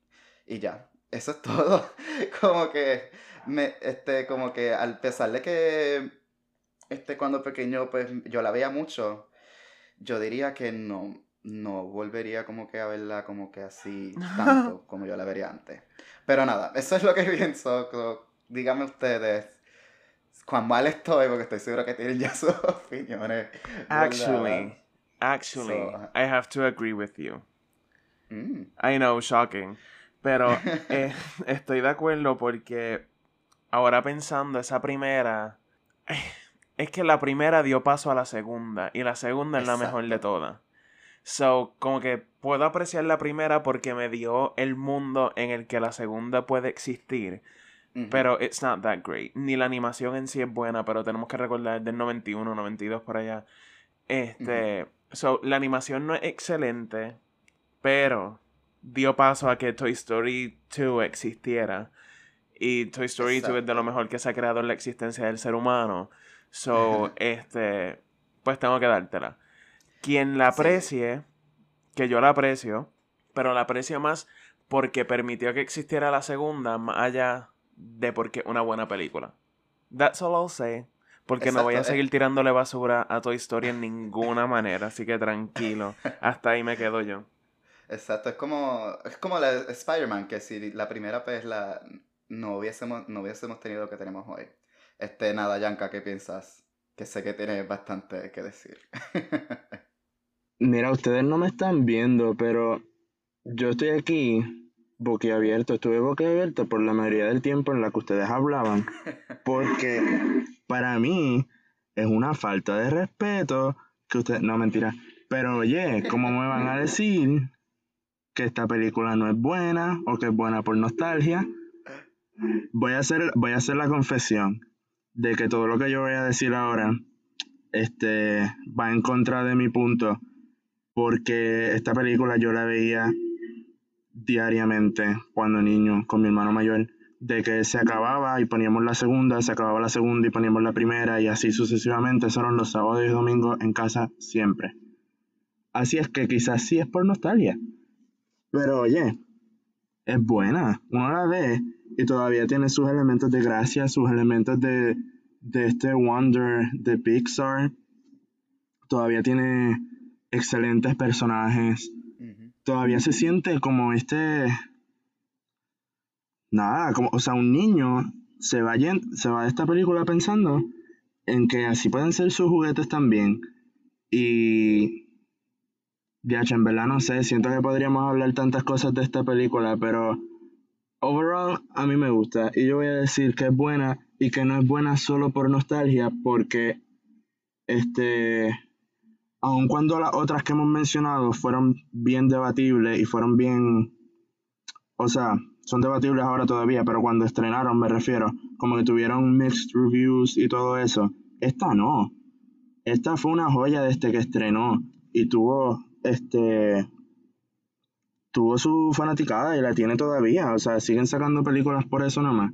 Y ya eso es todo. como que, me, este, como que al pesar de que, este, cuando pequeño, pues yo la veía mucho, yo diría que no, no volvería como que a verla como que así tanto como yo la vería antes. Pero nada, eso es lo que pienso. Díganme ustedes cuán mal estoy, porque estoy seguro que tienen ya sus opiniones. Actually, actually, I have to agree with you. Mm. I know, shocking. Pero eh, estoy de acuerdo porque ahora pensando, esa primera. Es que la primera dio paso a la segunda. Y la segunda es la mejor de todas. So, como que puedo apreciar la primera porque me dio el mundo en el que la segunda puede existir. Pero it's not that great. Ni la animación en sí es buena, pero tenemos que recordar del 91, 92 por allá. Este. So, la animación no es excelente. Pero dio paso a que Toy Story 2 existiera. Y Toy Story 2 es de lo mejor que se ha creado en la existencia del ser humano. So, este, pues tengo que dártela. Quien la aprecie, que yo la aprecio, pero la aprecio más porque permitió que existiera la segunda, más allá de porque una buena película. That's all I'll say. Porque no voy a seguir tirándole basura a Toy Story en ninguna manera, así que tranquilo. Hasta ahí me quedo yo. Exacto, es como, es como la Spider-Man, que si la primera pues la, no hubiésemos, no hubiésemos tenido lo que tenemos hoy. Este, nada, Yanka, ¿qué piensas? Que sé que tienes bastante que decir. Mira, ustedes no me están viendo, pero yo estoy aquí boquiabierto. Estuve boquiabierto por la mayoría del tiempo en la que ustedes hablaban. Porque para mí es una falta de respeto que ustedes... No, mentira. Pero oye, ¿cómo me van a decir que esta película no es buena o que es buena por nostalgia? Voy a hacer, voy a hacer la confesión de que todo lo que yo voy a decir ahora este, va en contra de mi punto, porque esta película yo la veía diariamente cuando niño con mi hermano mayor, de que se acababa y poníamos la segunda, se acababa la segunda y poníamos la primera y así sucesivamente, esos eran los sábados y domingos en casa siempre. Así es que quizás sí es por nostalgia. Pero oye, es buena. Uno la ve y todavía tiene sus elementos de gracia, sus elementos de, de este Wonder de Pixar. Todavía tiene excelentes personajes. Todavía se siente como este. Nada, como, o sea, un niño se va, se va de esta película pensando en que así pueden ser sus juguetes también. Y. Ya, en verdad no sé, siento que podríamos hablar tantas cosas de esta película, pero overall a mí me gusta. Y yo voy a decir que es buena y que no es buena solo por nostalgia porque este aun cuando las otras que hemos mencionado fueron bien debatibles y fueron bien o sea son debatibles ahora todavía pero cuando estrenaron me refiero como que tuvieron mixed reviews y todo eso esta no. Esta fue una joya desde que estrenó y tuvo este tuvo su fanaticada y la tiene todavía. O sea, siguen sacando películas por eso nomás.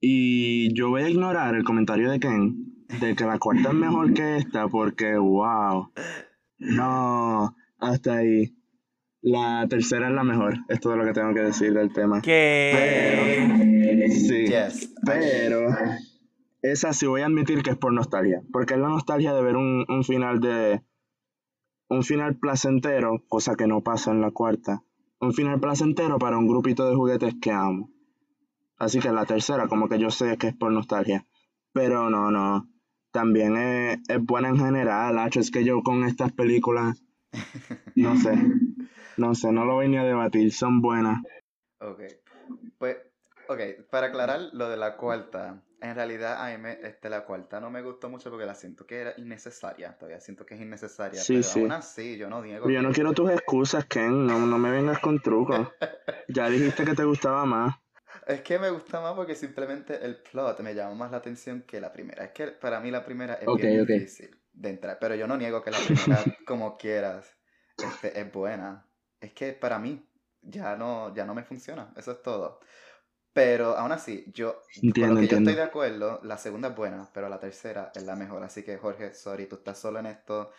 Y yo voy a ignorar el comentario de Ken de que la cuarta es mejor que esta porque, wow. No, hasta ahí. La tercera es la mejor. Es todo lo que tengo que decir del tema. ¿Qué? sí. Pero esa sí voy a admitir que es por nostalgia. Porque es la nostalgia de ver un, un final de, un final placentero, cosa que no pasa en la cuarta. Un final placentero para un grupito de juguetes que amo. Así que la tercera, como que yo sé que es por nostalgia. Pero no, no. También es, buena en general. Hacho, es que yo con estas películas. No sé. No sé, no lo voy ni a debatir. Son buenas. Ok. Pues, ok, para aclarar lo de la cuarta. En realidad, a mí este, la cuarta no me gustó mucho porque la siento que era innecesaria. Todavía siento que es innecesaria. Sí, pero sí. aún así, yo no digo. Yo no quiero tus excusas, Ken. No, no me vengas con trucos. ya dijiste que te gustaba más. Es que me gusta más porque simplemente el plot me llama más la atención que la primera. Es que para mí la primera es bien difícil de entrar. Pero yo no niego que la primera, como quieras, este, es buena. Es que para mí ya no, ya no me funciona. Eso es todo. Pero aún así, yo, con lo que yo estoy de acuerdo, la segunda es buena, pero la tercera es la mejor. Así que, Jorge, sorry, tú estás solo en esto,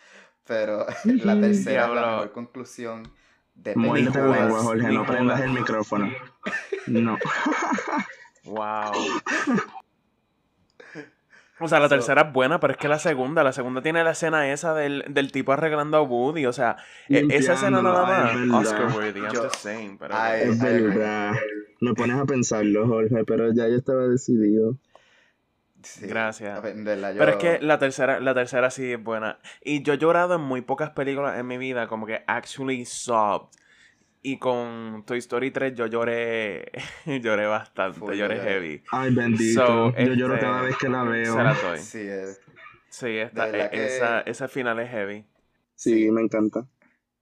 pero la tercera es la mejor conclusión de lengua, Jorge, no prendas el micrófono. No. wow. O sea, la tercera es buena, pero es que la segunda, la segunda tiene la escena esa del, del tipo arreglando a Woody, o sea, e, esa escena nada más, Oscar worthy, I'm just saying, pero... es verdad. Me pones a pensarlo, Jorge, pero ya yo estaba decidido. Gracias. Pero es que la tercera, la tercera sí es buena. Y yo he llorado en muy pocas películas en mi vida, como que actually sobbed. Y con Toy Story 3 yo lloré, lloré bastante, lloré heavy. Ay, bendito. yo lloro cada este, vez que la veo. Sí, es... sí esta, e, esa, esa final es heavy. Sí, me encanta.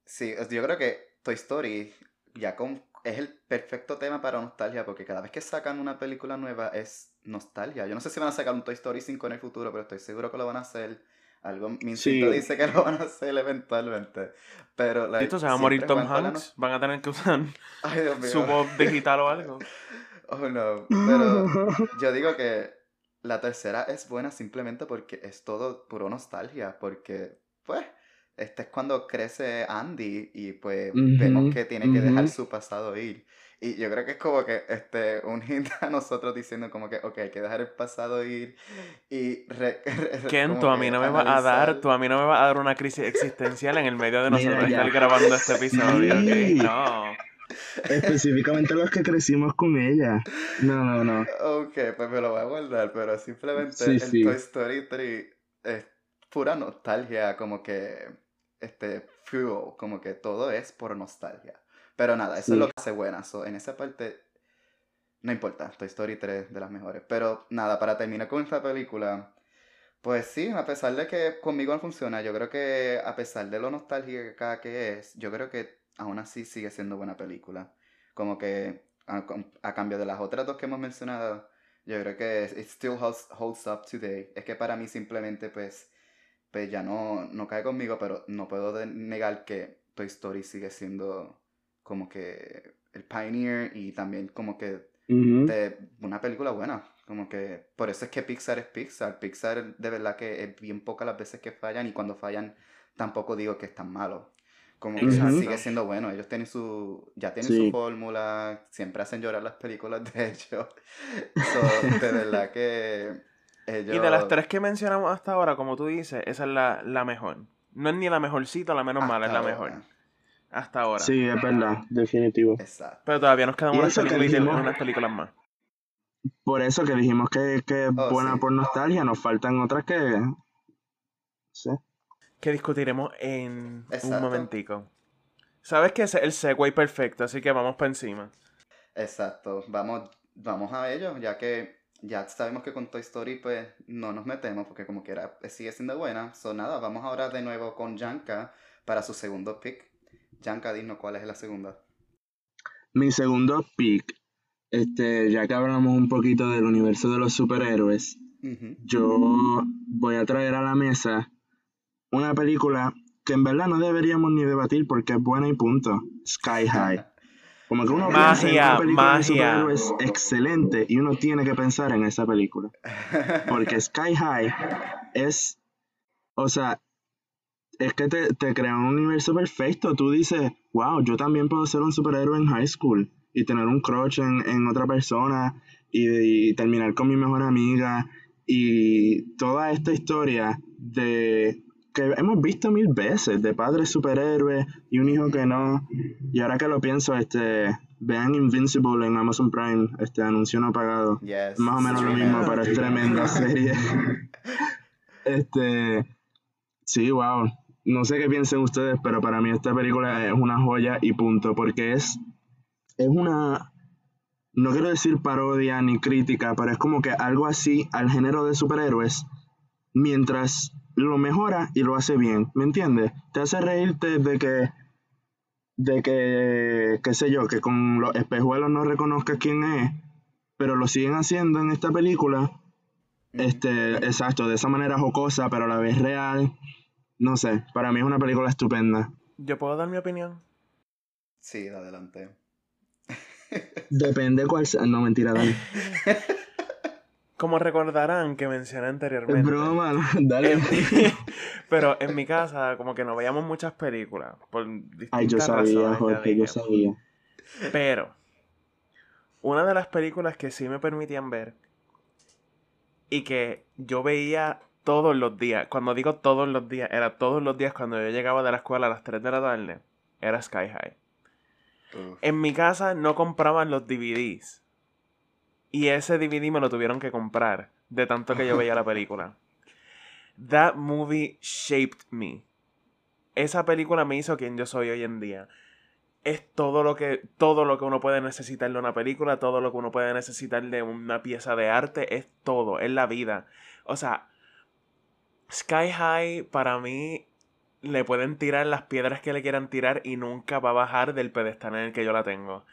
Sí, yo creo que Toy Story ya con es el perfecto tema para nostalgia porque cada vez que sacan una película nueva es nostalgia. Yo no sé si van a sacar un Toy Story 5 en el futuro, pero estoy seguro que lo van a hacer. Algo, mi instinto dice que lo van a hacer eventualmente. Pero ¿Esto se va a morir Tom Hanks? ¿Van a tener que usar su voz digital o algo? Oh no, pero yo digo que la tercera es buena simplemente porque es todo puro nostalgia, porque pues este es cuando crece Andy y pues vemos que tiene que dejar su pasado ir. Y yo creo que es como que este, un hint a nosotros diciendo como que, ok, hay que dejar el pasado ir y... Re, Ken, tú a mí no me vas a dar, tú a mí no me vas a dar una crisis existencial en el medio de nosotros estar grabando este episodio, No. Específicamente los que crecimos con ella. No, no, no. Ok, pues me lo voy a guardar, pero simplemente el Toy Story 3 es pura nostalgia, como que este fuel, como que todo es por nostalgia. Pero nada, eso es lo que hace buena. en esa parte, no importa, Toy Story 3 de las mejores. Pero nada, para terminar con esta película, pues sí, a pesar de que conmigo no funciona, yo creo que a pesar de lo nostálgica que es, yo creo que aún así sigue siendo buena película. Como que a, cambio de las otras dos que hemos mencionado, yo creo que it still holds, up today. Es que para mí simplemente pues, pues ya no, no cae conmigo, pero no puedo negar que Toy Story sigue siendo como que el pioneer y también como que de una película buena. Como que por eso es que Pixar es Pixar. Pixar de verdad que es bien pocas las veces que fallan y cuando fallan tampoco digo que es tan malo. Como que sigue siendo bueno. Ellos tienen su, ya tienen su fórmula, siempre hacen llorar las películas de ellos. de verdad que ellos... Y de las tres que mencionamos hasta ahora, como tú dices, esa es la, la mejor. No es ni la mejorcita la menos mala, es la mejor. Hasta ahora. Sí, es verdad, definitivo. Exacto. Pero todavía nos quedan unas películas, unas películas más. Por eso que dijimos que, es oh, buena por nostalgia, nos faltan otras que. Sí. Que discutiremos en un momentico. Sabes que es el segue perfecto, así que vamos para encima. Exacto, vamos, vamos a ello, ya que ya sabemos que con Toy Story pues no nos metemos porque como quiera sigue siendo buena. So nada, vamos ahora de nuevo con Yanka para su segundo pick. Yanka, dinos cuál es la segunda. Mi segundo pick este, ya que hablamos un poquito del universo de los superhéroes, yo voy a traer a la mesa una película que en verdad no deberíamos ni debatir porque es buena y punto. Sky High. Como que uno magia, piensa en una película de superhéroes excelente y uno tiene que pensar en esa película. Porque Sky High es, o sea, es que te, te crea un universo perfecto. Tú dices, wow, yo también puedo ser un superhéroe en high school y tener un crush en, otra persona y, terminar con mi mejor amiga y toda esta historia de que hemos visto mil veces de padres superhéroes y un hijo que no. Y ahora que lo pienso este vean Invincible en Amazon Prime este anuncio no pagado. Más o menos lo mismo pero es tremenda serie. Este sí wow no sé qué piensen ustedes pero para mí esta película es una joya y punto porque es es una, no quiero decir parodia ni crítica, pero es como que algo así al género de superhéroes, mientras lo mejora y lo hace bien, ¿me entiendes? Te hace reírte de que, de que, qué sé yo, que con los espejuelos no reconozcas quién es, pero lo siguen haciendo en esta película, este, exacto, de esa manera jocosa, pero a la vez real. No sé, para mí es una película estupenda. ¿Yo puedo dar mi opinión? Sí, adelante. Depende cuál sea. No, mentira, dale. Como recordarán que mencioné anteriormente. Es broma, dale. pero en mi casa, como que no veíamos muchas películas. Por Ay, yo sabía, Jorge, yo sabía. Pero, una de las películas que sí me permitían ver y que yo veía todos los días, cuando digo todos los días, era todos los días cuando yo llegaba de la escuela a las 3 de la tarde, era Sky High. En mi casa no compraban los DVDs. Y ese DVD me lo tuvieron que comprar de tanto que yo veía la película. That movie shaped me. Esa película me hizo quien yo soy hoy en día. Es todo lo que todo lo que uno puede necesitar de una película, todo lo que uno puede necesitar de una pieza de arte, es todo, es la vida. O sea, Sky High para mí le pueden tirar las piedras que le quieran tirar y nunca va a bajar del pedestal en el que yo la tengo.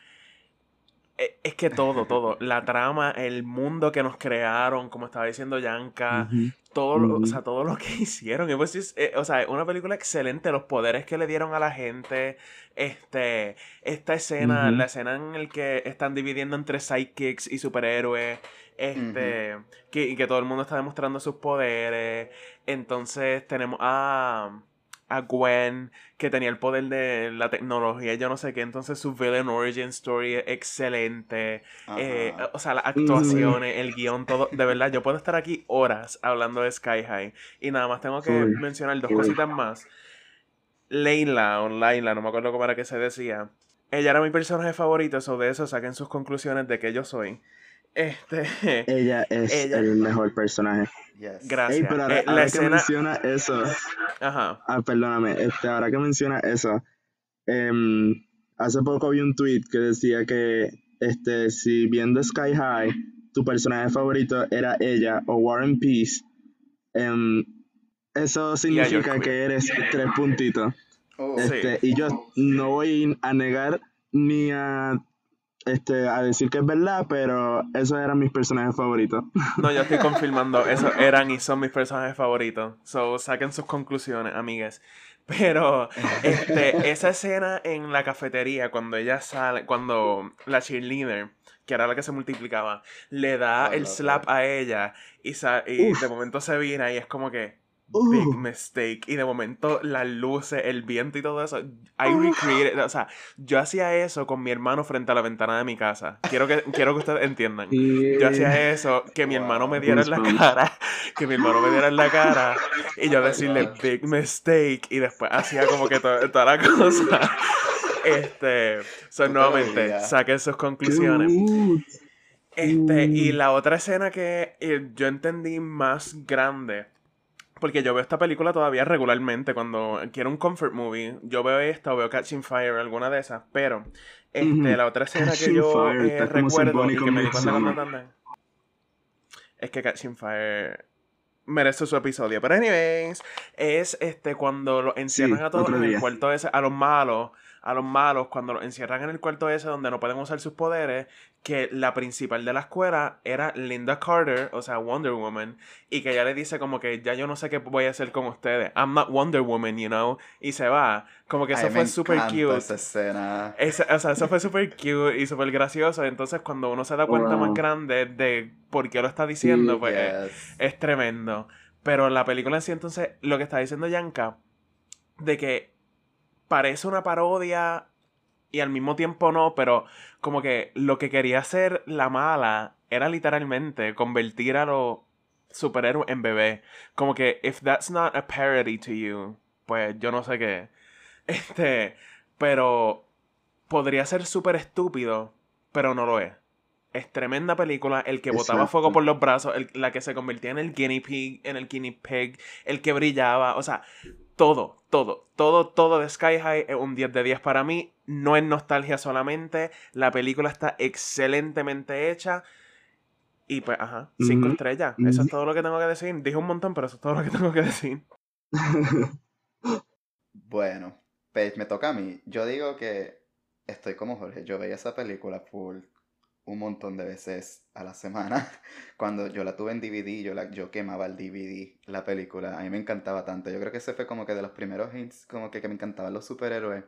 E, es que todo, todo. La trama, el mundo que nos crearon, como estaba diciendo Yanka, todo, lo, o sea, todo lo que hicieron. Pues, eh, o sea, una película excelente, los poderes que le dieron a la gente, este, esta escena, la escena en la que están dividiendo entre sidekicks y superhéroes, este, que, y que todo el mundo está demostrando sus poderes. Entonces tenemos a a Gwen, que tenía el poder de la tecnología, yo no sé qué, entonces su villain origin story es excelente, eh, o sea, las actuaciones, el guion, todo, de verdad, yo puedo estar aquí horas hablando de Sky High, y nada más tengo que mencionar dos cositas más. Leila, o Laila, no me acuerdo cómo era que se decía, ella era mi personaje favorito, so de eso saquen sus conclusiones de que yo soy. Este. Ella es el mejor personaje. Gracias. pero ahora, eh, que menciona eso. Ajá. Ah, perdóname. Este, ahora que menciona eso. Em, hace poco vi un tweet que decía que este, si viendo Sky High, tu personaje favorito era ella o Warren Peace, em, eso significa que eres tres puntitos. Oh, este, Y yo no voy a negar ni a este, a decir que es verdad, pero esos eran mis personajes favoritos. No, yo estoy confirmando, esos eran y son mis personajes favoritos. So, saquen sus conclusiones, amigas. Pero, este, esa escena en la cafetería, cuando ella sale, cuando la cheerleader, que era la que se multiplicaba, le da el slap a ella y, y de momento se vira y es como que, big mistake. Y de momento las luces, el viento y todo eso. I recreated, o sea, yo hacía eso con mi hermano frente a la ventana de mi casa. Quiero que, quiero que ustedes entiendan. Yo hacía eso, que mi hermano me diera en la cara, que mi hermano me diera en la cara y yo decirle big mistake y después hacía como que toda la cosa. Este, so, nuevamente, saquen sus conclusiones. Este, y la otra escena que eh, yo entendí más grande porque yo veo esta película todavía regularmente cuando quiero un comfort movie. Yo veo esta o veo Catching Fire, alguna de esas. Pero este, la otra escena que yo eh, recuerdo y que me di cuenta es que Catching Fire merece su episodio. Pero anyways, es este cuando lo encierran a todos en el cuarto ese, a los malos a los malos cuando los encierran en el cuarto ese donde no pueden usar sus poderes, que la principal de la escuela era Linda Carter, o sea, Wonder Woman, y que ella le dice como que ya yo no sé qué voy a hacer con ustedes. I'm not Wonder Woman, you know, y se va. Como que eso fue súper cute. Esa escena. o sea, eso fue súper cute y súper gracioso. Entonces, cuando uno se da cuenta más grande de por qué lo está diciendo, pues es, es tremendo. Pero la película en sí, entonces, lo que está diciendo Yanka, de que parece una parodia y al mismo tiempo no, pero como que lo que quería hacer la mala era literalmente convertir a los superhéroes en bebé. Como que, if that's not a parody to you, pues yo no sé qué. Este, pero podría ser súper estúpido, pero no lo es. Es tremenda película. El que botaba fuego por los brazos, la que se convertía en el guinea pig, en el guinea pig, el que brillaba. O sea, todo, todo, todo, todo de Sky High es un 10 de 10 para mí. No es nostalgia solamente. La película está excelentemente hecha. Y pues, ajá, cinco estrellas. Eso es todo lo que tengo que decir. Dije un montón, pero eso es todo lo que tengo que decir. bueno, pues me toca a mí. Yo digo que estoy como Jorge. Yo veía esa película full un montón de veces a la semana. Cuando yo la tuve en DVD, yo, la, yo quemaba el DVD, la película. A mí me encantaba tanto. Yo creo que ese fue como que de los primeros hits, como que, que me encantaban los superhéroes.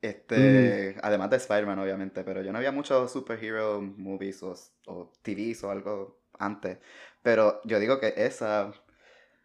Este, además de Spider-Man, obviamente, pero yo no había muchos superhero movies o, o TVs o algo antes. Pero yo digo que esa,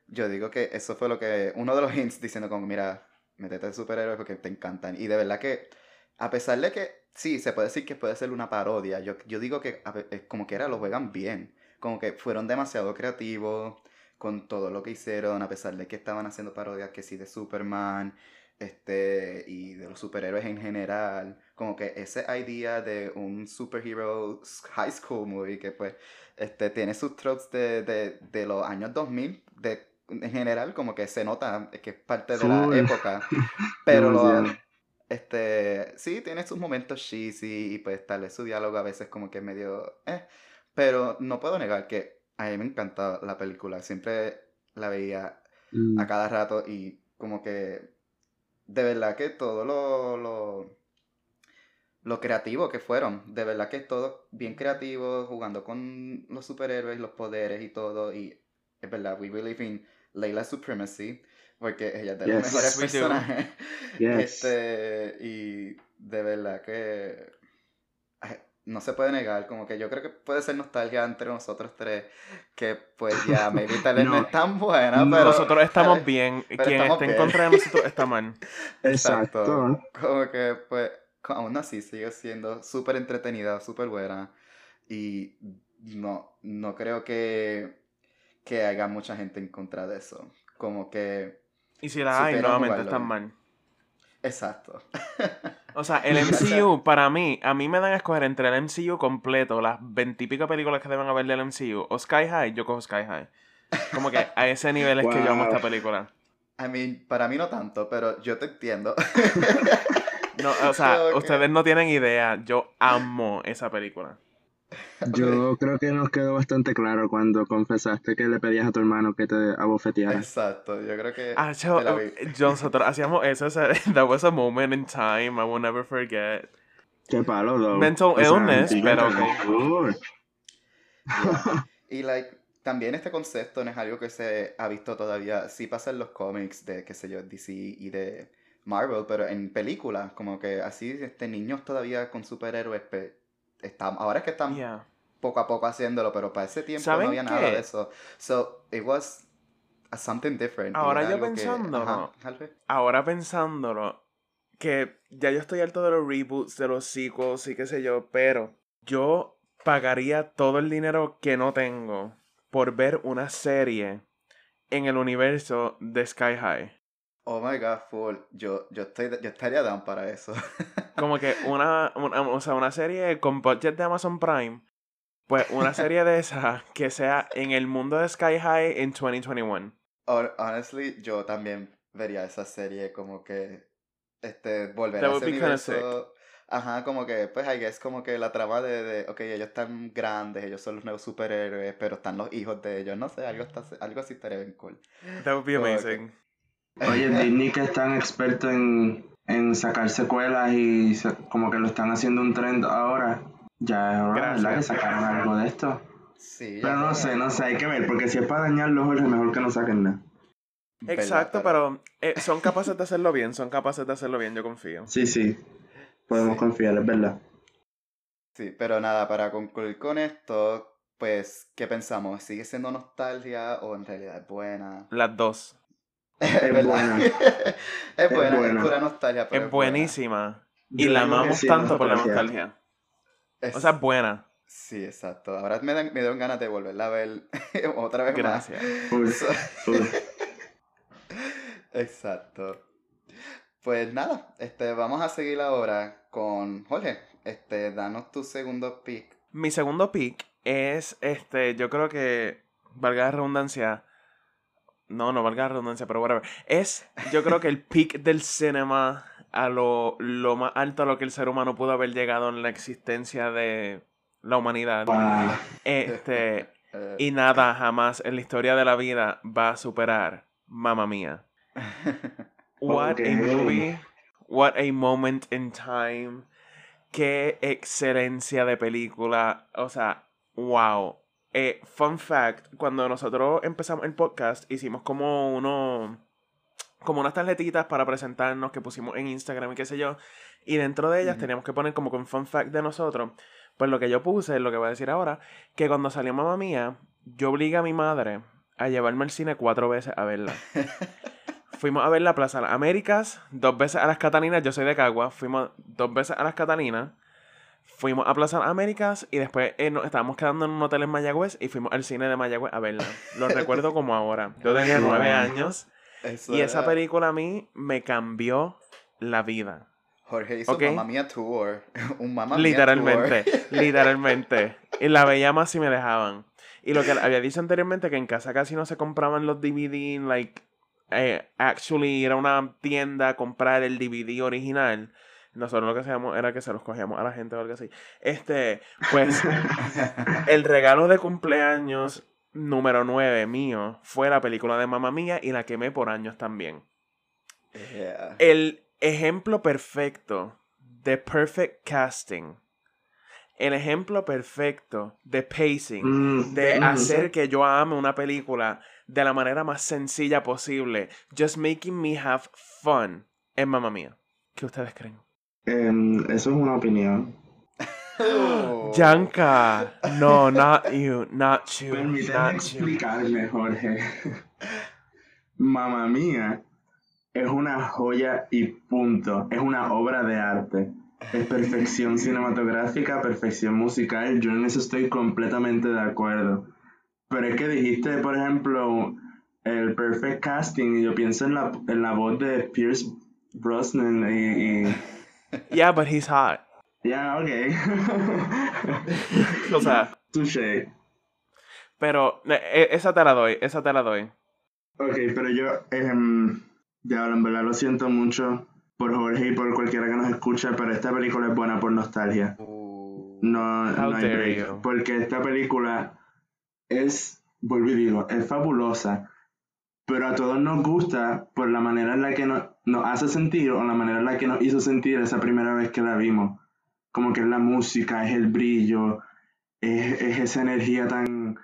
yo digo que eso fue lo que, uno de los hints diciendo como, mira, métete de superhéroes porque te encantan. Y de verdad que, a pesar de que sí, se puede decir que puede ser una parodia. Yo, yo digo que como que era lo juegan bien. Como que fueron demasiado creativos con todo lo que hicieron, a pesar de que estaban haciendo parodias que sí de Superman, este, y de los superhéroes en general. Como que ese idea de un superhero high school movie que pues este, tiene sus tropes de, de, de los años 2000, de, en general como que se nota que es parte de la época, pero lo, este, sí, tiene sus momentos cheesy y pues tal vez su diálogo a veces como que medio... Eh, pero no puedo negar que a mí me encanta la película. Siempre la veía mm. a cada rato y como que... De verdad que todo lo, lo, lo creativo que fueron. De verdad que es todo bien creativo, jugando con los superhéroes, los poderes y todo. Y es verdad, we believe in Layla Supremacy porque ella es de los mejores personajes. Este, y de verdad que no se puede negar, como que yo creo que puede ser nostalgia entre nosotros tres, que pues ya maybe tal vez no. es tan buena, pero... Nosotros estamos bien, quien esté en contra de nosotros está mal. Exacto. Como que pues aún así sigue siendo súper entretenida, súper buena, y no, no creo que, que haya mucha gente en contra de eso. Como que y si la hay, nuevamente están mal. Exacto. O sea, el MCU, para mí, a mí me dan a escoger entre el MCU completo, las veintipico películas que deben haber del MCU, o Sky High, yo cojo Sky High. Como que a ese nivel es que yo amo esta película. I mean, para mí no tanto, pero yo te entiendo. no, o sea, ustedes no tienen idea, yo amo esa película. Yo creo que nos quedó bastante claro cuando confesaste que le pedías a tu hermano que te abofeteara. Exacto, yo creo que. Ah, yo, nosotros hacíamos eso, that was a moment in time I will never forget. Qué palo, though. Mental illness, pero. Y, like, también este concepto no es algo que se ha visto todavía. Sí pasa en los cómics de, qué sé yo, DC y de Marvel, pero en películas, como que así, este, niños todavía con superhéroes ahora es que están poco a poco haciéndolo, pero para ese tiempo no había nada de eso. So, it was something different. Ahora yo pensándolo, ahora pensándolo, que ya yo estoy alto de los reboots, de los sequels y qué sé yo, pero yo pagaría todo el dinero que no tengo por ver una serie en el universo de Sky High. Oh my god, full. Yo, yo, estoy, yo estaría down para eso. Como que una, una, o sea, una serie con budget de Amazon Prime. Pues una serie de esa que sea en el mundo de Sky High en 2021. Honestly, yo también vería esa serie como que este volver a ese universo. Ajá, como que, pues, I guess, como que la trama de, de, ok, ellos están grandes, ellos son los nuevos superhéroes, pero están los hijos de ellos, no sé, algo, está, algo así estaría bien cool. That would be amazing. Oye, Disney que es tan experto en, en sacar secuelas y como que lo están haciendo un trend ahora, ya es hora, ¿verdad? Que sacaron algo de esto. Sí. Pero no sé, no sé, hay que ver, porque si es para dañar los ojos, mejor que no saquen nada. Exacto, pero eh, son capaces de hacerlo bien, son capaces de hacerlo bien, yo confío. Sí, sí, podemos confiar, es verdad. Sí, pero nada, para concluir con esto, pues, ¿qué pensamos? ¿Sigue siendo nostalgia o en realidad es buena? Las dos. Es, buena. es buena, es pura nostalgia. es, buenísima. Y la amamos tanto por la nostalgia. o sea, es buena. Sí, exacto. Ahora me dan, me dan ganas de volverla a ver otra vez Gracias. exacto. Pues nada, este, vamos a seguir ahora con Jorge. Este, danos tu segundo pick. Mi segundo pick es, este, yo creo que, valga la redundancia, no, no valga la redundancia, pero whatever. Es, yo creo que el peak del cinema a lo, lo más alto a lo que el ser humano pudo haber llegado en la existencia de la humanidad. Este, y nada jamás en la historia de la vida va a superar Mamma Mía. What a movie. What a moment in time. Qué excelencia de película. O sea, wow. Eh, fun fact, cuando nosotros empezamos el podcast, hicimos como uno. como unas tarjetitas para presentarnos que pusimos en Instagram y qué sé yo. Y dentro de ellas teníamos que poner como con fun fact de nosotros. Pues lo que yo puse, lo que voy a decir ahora, que cuando salió mamá mía, yo obligué a mi madre a llevarme al cine cuatro veces a verla. Fuimos a ver la Plaza Américas, dos veces a las Catalinas, yo soy de Cagua, fuimos dos veces a las Catalinas fuimos a Plaza Américas y después eh, nos estábamos quedando en un hotel en Mayagüez y fuimos al cine de Mayagüez a verla. Lo recuerdo como ahora. Yo tenía nueve años y esa película a mí me cambió la vida. Jorge hizo okay? Mamma Mía Tour. Un Mamma Literalmente, literalmente. Y la veía más si me dejaban. Y lo que había dicho anteriormente, que en casa casi no se compraban los DVD, like, eh, actually era una tienda a comprar el DVD original. Nosotros lo que hacíamos era que se los cogíamos a la gente o algo así. Este, pues, el regalo de cumpleaños número 9 mío fue la película de Mamma Mía y la quemé por años también. El ejemplo perfecto de perfect casting. El ejemplo perfecto de pacing, mm, de mm. hacer que yo ame una película de la manera más sencilla posible. Just making me have fun en Mamma Mía. ¿Qué ustedes creen? Em, eso es una opinión. Yanka, no, not you, not you. Permíteme explicarme, Jorge. Mamma mía es una joya y punto. Es una obra de arte. Es perfección cinematográfica, perfección musical. Yo en eso estoy completamente de acuerdo. Pero es que dijiste, por ejemplo, el perfect casting y yo pienso en la, en la voz de Pierce Brosnan y Yeah, but he's hot. Yeah, ok. o sea. Touché. Pero eh, eh, esa te la doy, esa te la doy. Ok, pero yo, eh, ya en verdad lo siento mucho por Jorge y por cualquiera que nos escuche, pero esta película es buena por nostalgia. Uh, no, no hay break. Porque esta película es, volví digo, es fabulosa, pero a todos nos gusta por la manera en la que nos, nos hace sentir o la manera en la que nos hizo sentir esa primera vez que la vimos. Como que es la música, es el brillo, es, es esa energía tan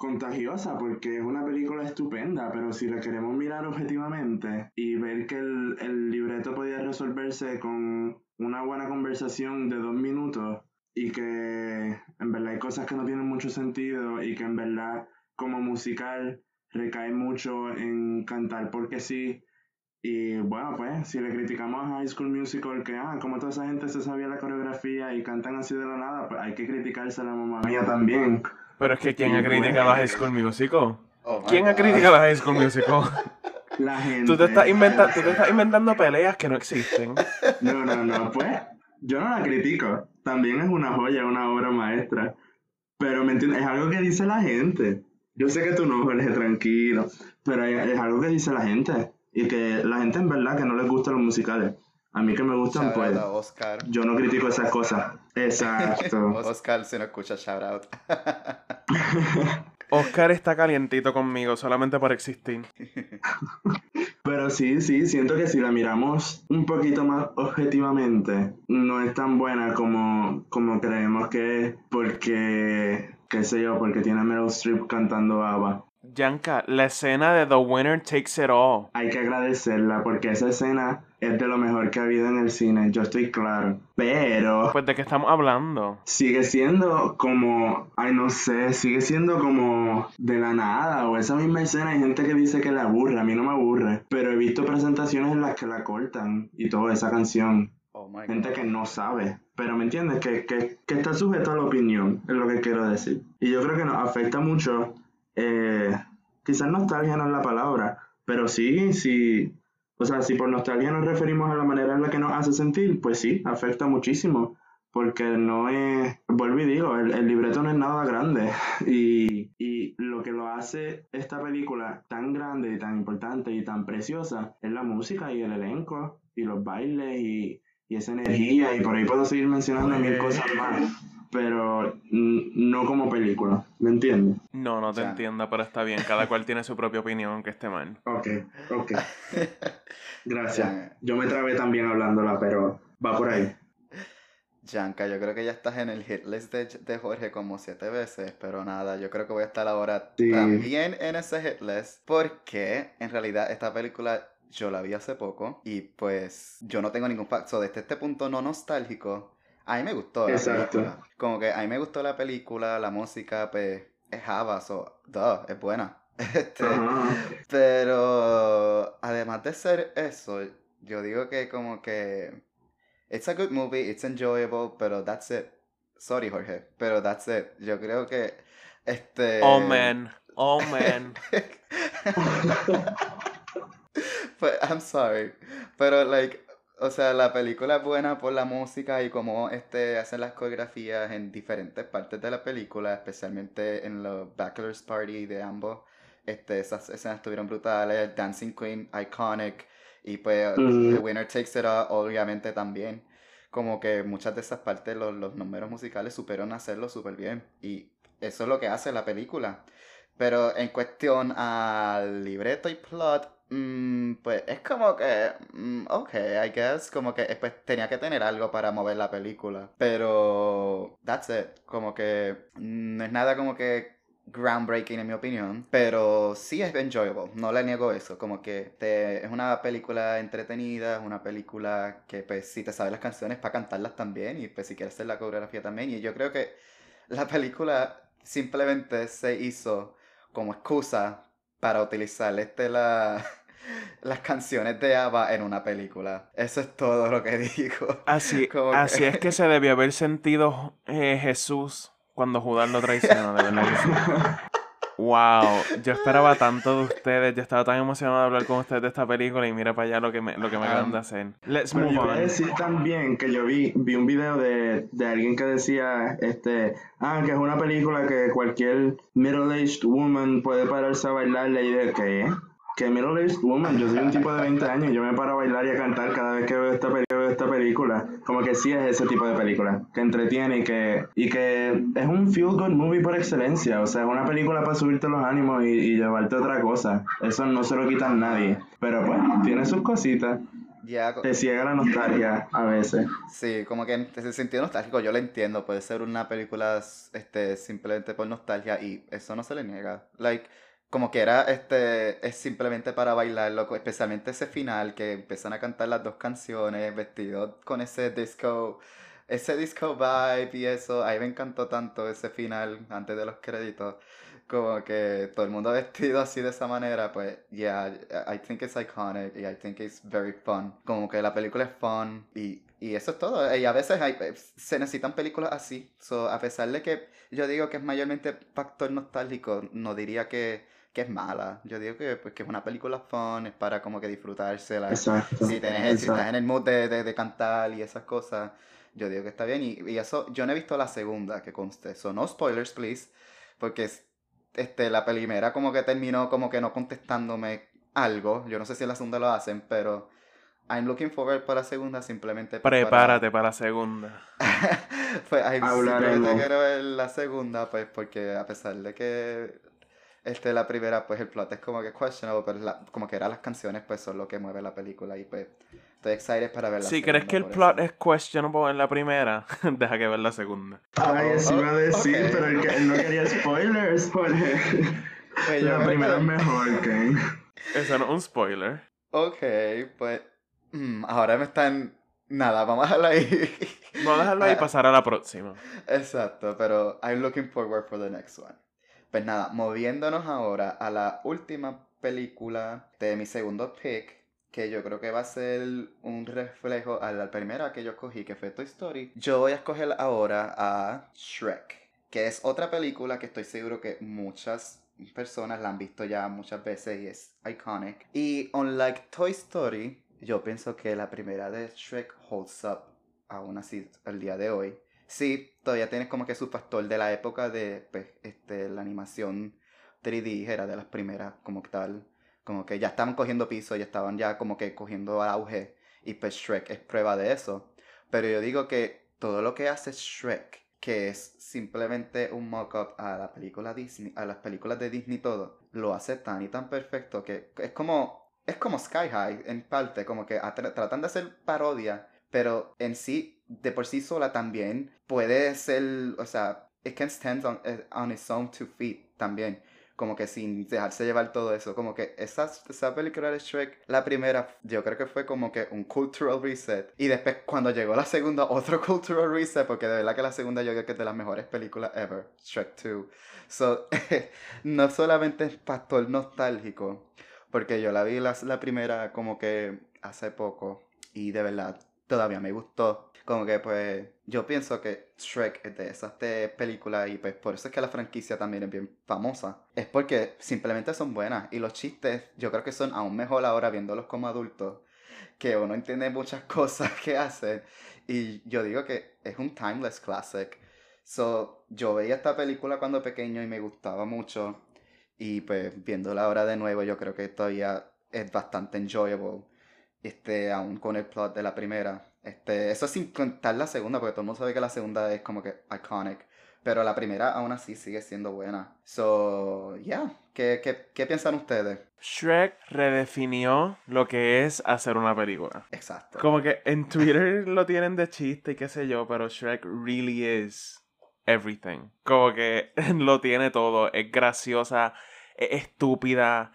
contagiosa porque es una película estupenda, pero si la queremos mirar objetivamente y ver que el, el, libreto podía resolverse con una buena conversación de dos minutos y que en verdad hay cosas que no tienen mucho sentido y que en verdad como musical recae mucho en cantar porque sí. Y bueno, pues si le criticamos a High School Musical que, ah, como toda esa gente se sabía la coreografía y cantan así de la nada, pues hay que criticarse a la mamá mía también. Pero es que ¿quién ha criticado a High School Musical? Oh ¿Quién ha criticado a High School Musical? La gente. Tú te, estás inventando, tú te estás inventando peleas que no existen. No, no, no, pues yo no la critico. También es una joya, una obra maestra. Pero ¿me entiendes? Es algo que dice la gente. Yo sé que tú no, Jorge, tranquilo. Pero es algo que dice la gente. Y que la gente en verdad que no les gustan los musicales. A mí que me gustan, pues. Yo no critico esas cosas. Exacto. Oscar, si no escucha, shout out. Oscar está calientito conmigo solamente por existir. Pero sí, sí, siento que si la miramos un poquito más objetivamente, no es tan buena como, como creemos que es, porque, qué sé yo, porque tiene a Meryl Streep cantando ABBA. Yanka, la escena de The Winner Takes It All. Hay que agradecerla porque esa escena es de lo mejor que ha habido en el cine, yo estoy claro. Pero... Pues de qué estamos hablando. Sigue siendo como, ay no sé, sigue siendo como de la nada. O esa misma escena hay gente que dice que la aburre, a mí no me aburre. Pero he visto presentaciones en las que la cortan y toda esa canción. Oh gente que no sabe. Pero me entiendes, que, que, que está sujeto a la opinión, es lo que quiero decir. Y yo creo que nos afecta mucho eh, quizás nostalgia no es la palabra, pero sí, sí, o sea, si por nostalgia nos referimos a la manera en la que nos hace sentir, pues sí, afecta muchísimo, porque no es, vuelvo y digo, el, libreto no es nada grande, y, y, lo que lo hace esta película tan grande y tan importante y tan preciosa es la música y el elenco, y los bailes y, y esa energía, y por ahí puedo seguir mencionando mil cosas más pero no como película, ¿me entiendes? No, no te entiendo, pero está bien, cada cual tiene su propia opinión, aunque esté mal. Ok, ok. Gracias. Yo me trabé también hablándola, pero va por ahí. Yanka, yo creo que ya estás en el hit list de, Jorge como siete veces, pero nada, yo creo que voy a estar ahora también en ese hit list, porque en realidad esta película yo la vi hace poco y pues yo no tengo ningún facto desde este punto no nostálgico a mí me gustó la película. Como que a mí me gustó la película, la música, pues es Java, so, duh, es buena. Este, pero además de ser eso, yo digo que como que it's a good movie, it's enjoyable, pero that's it. Sorry, Jorge, pero that's it. Yo creo que este Oh man, oh man. pues, I'm sorry, pero like o sea, la película es buena por la música y cómo este, hacen las coreografías en diferentes partes de la película, especialmente en los Bachelor's Party de ambos. Este, esas escenas estuvieron brutales. Dancing Queen, iconic. Y pues, mm. The Winner Takes It All, obviamente también. Como que muchas de esas partes, los, los números musicales supieron hacerlo súper bien. Y eso es lo que hace la película. Pero en cuestión al libreto y plot, Mm, pues es como que, mm, ok, I guess, como que pues, tenía que tener algo para mover la película. Pero, that's it. Como que no es nada como que groundbreaking en mi opinión, pero sí es enjoyable, no le niego eso, como que te, es una película entretenida, es una película que pues si te sabes las canciones para cantarlas también y pues si quieres hacer la coreografía también y yo creo que la película simplemente se hizo como excusa para utilizar este la las canciones de ABBA en una película. Eso es todo lo que digo. Así, así es que se debió haber sentido eh, Jesús cuando Judas lo traiciona, de verdad. Wow, yo esperaba tanto de ustedes, yo estaba tan emocionado de hablar con ustedes de esta película y mira para allá lo que me, lo que me acaban de hacer. Let's move yo on. decir también que yo vi, vi un video de, de alguien que decía, este, ah, que es una película que cualquier middle-aged woman puede pararse a bailarle y de ¿qué? Que middle-aged woman, yo soy un tipo de 20 años, yo me paro a bailar y a cantar cada vez que veo esta, que veo esta película. Como que sí es ese tipo de película, que entretiene y que, y que es un feel-good movie por excelencia. O sea, es una película para subirte los ánimos y, y llevarte otra cosa. Eso no se lo quitan nadie. Pero pues, tiene sus cositas. Ya, Te ciega la nostalgia a veces. sí, como que en ese sentido nostálgico yo lo entiendo. Puede ser una película este, simplemente por nostalgia y eso no se le niega. Like, como que era, este, es simplemente para bailarlo, especialmente ese final que empiezan a cantar las dos canciones vestidos con ese disco, ese disco vibe y eso. A mí me encantó tanto ese final antes de los créditos. Como que todo el mundo vestido así de esa manera, pues, yeah, I think it's iconic y I think it's very fun. Como que la película es fun y, y eso es todo. Y a veces se necesitan películas así. So, a pesar de que yo digo que es mayormente factor nostálgico, no diría que, que es mala. Yo digo que, pues, que es una película fun, es para como que disfrutársela. Exacto. Si, tenés, si estás en el mood de, de, de cantar y esas cosas, yo digo que está bien. Y, y eso, yo no he visto la segunda que conste. So, no spoilers, please. Porque es- este, la primera como que terminó como que no contestándome algo. Yo no sé si en la segunda lo hacen, pero I'm looking forward para la segunda simplemente pues, para- Prepárate para la segunda. pues Hablaremos. simplemente quiero ver la segunda, pues porque a pesar de que este, la primera, pues el plot es como que questionable, pero la- como que eran las canciones, pues son lo que mueve la película y pues estoy excited para ver la Si segunda. crees que el plot eso. es questionable en la primera, deja que ver la segunda. Ay, eso iba a decir, Ok. pero él, que- él no quería spoilers. Jorge. Pues yo La primera que- es mejor, Ken. Eso no es un spoiler. Ok, pues mm, ahora me están... Nada, vamos a dejarlo ahí. Vamos a dejarlo ahí y pasar a la próxima. Exacto, pero I'm looking forward for the next one. Pues nada, moviéndonos ahora a la última película de mi segundo pick, que yo creo que va a ser un reflejo a la primera que yo cogí, que fue Toy Story. Yo voy a escoger ahora a Shrek, que es otra película que estoy seguro que muchas personas la han visto ya muchas veces y es iconic. Y unlike Toy Story, yo pienso que la primera de Shrek holds up aún así al día de hoy. Sí, todavía tienes como que su factor de la época de pues, este, la animación 3D, era de las primeras como que tal. Como que ya estaban cogiendo piso, ya estaban ya como que cogiendo auge. Y pues Shrek es prueba de eso. Pero yo digo que todo lo que hace Shrek, que es simplemente un mock-up a la película Disney, a las películas de Disney todo, lo hace tan y tan perfecto que es como es como Sky High en parte, como que tratan de hacer parodia, pero en sí, de por sí sola también puede ser, o sea, it can stand on, eh, on its own two feet también. Como que sin dejarse llevar todo eso. Como que esa, esa película de Shrek, la primera, yo creo que fue como que un cultural reset. Y después, cuando llegó la segunda, otro cultural reset. Porque de verdad que la segunda yo creo que es de las mejores películas ever. Shrek 2. So, no solamente es factor nostálgico. Porque yo la vi la, la primera como que hace poco. Y de verdad, todavía me gustó. Como que pues yo pienso que Shrek es de esas de películas y pues por eso es que la franquicia también es bien famosa. Es porque simplemente son buenas y los chistes yo creo que son aún mejor ahora viéndolos como adultos. Que uno entiende muchas cosas que hacen y yo digo que es un timeless classic. So, yo veía esta película cuando pequeño y me gustaba mucho y pues viéndola ahora de nuevo yo creo que todavía es bastante enjoyable. Este, aún con el plot de la primera. Este, eso sin contar la segunda, porque todo el mundo sabe que la segunda es como que iconic. Pero la primera aún así sigue siendo buena. So, yeah. ¿Qué, qué, qué piensan ustedes? Shrek redefinió lo que es hacer una película. Exacto. Como que en Twitter lo tienen de chiste y qué sé yo, pero Shrek really is everything. Como que lo tiene todo. Es graciosa, es estúpida,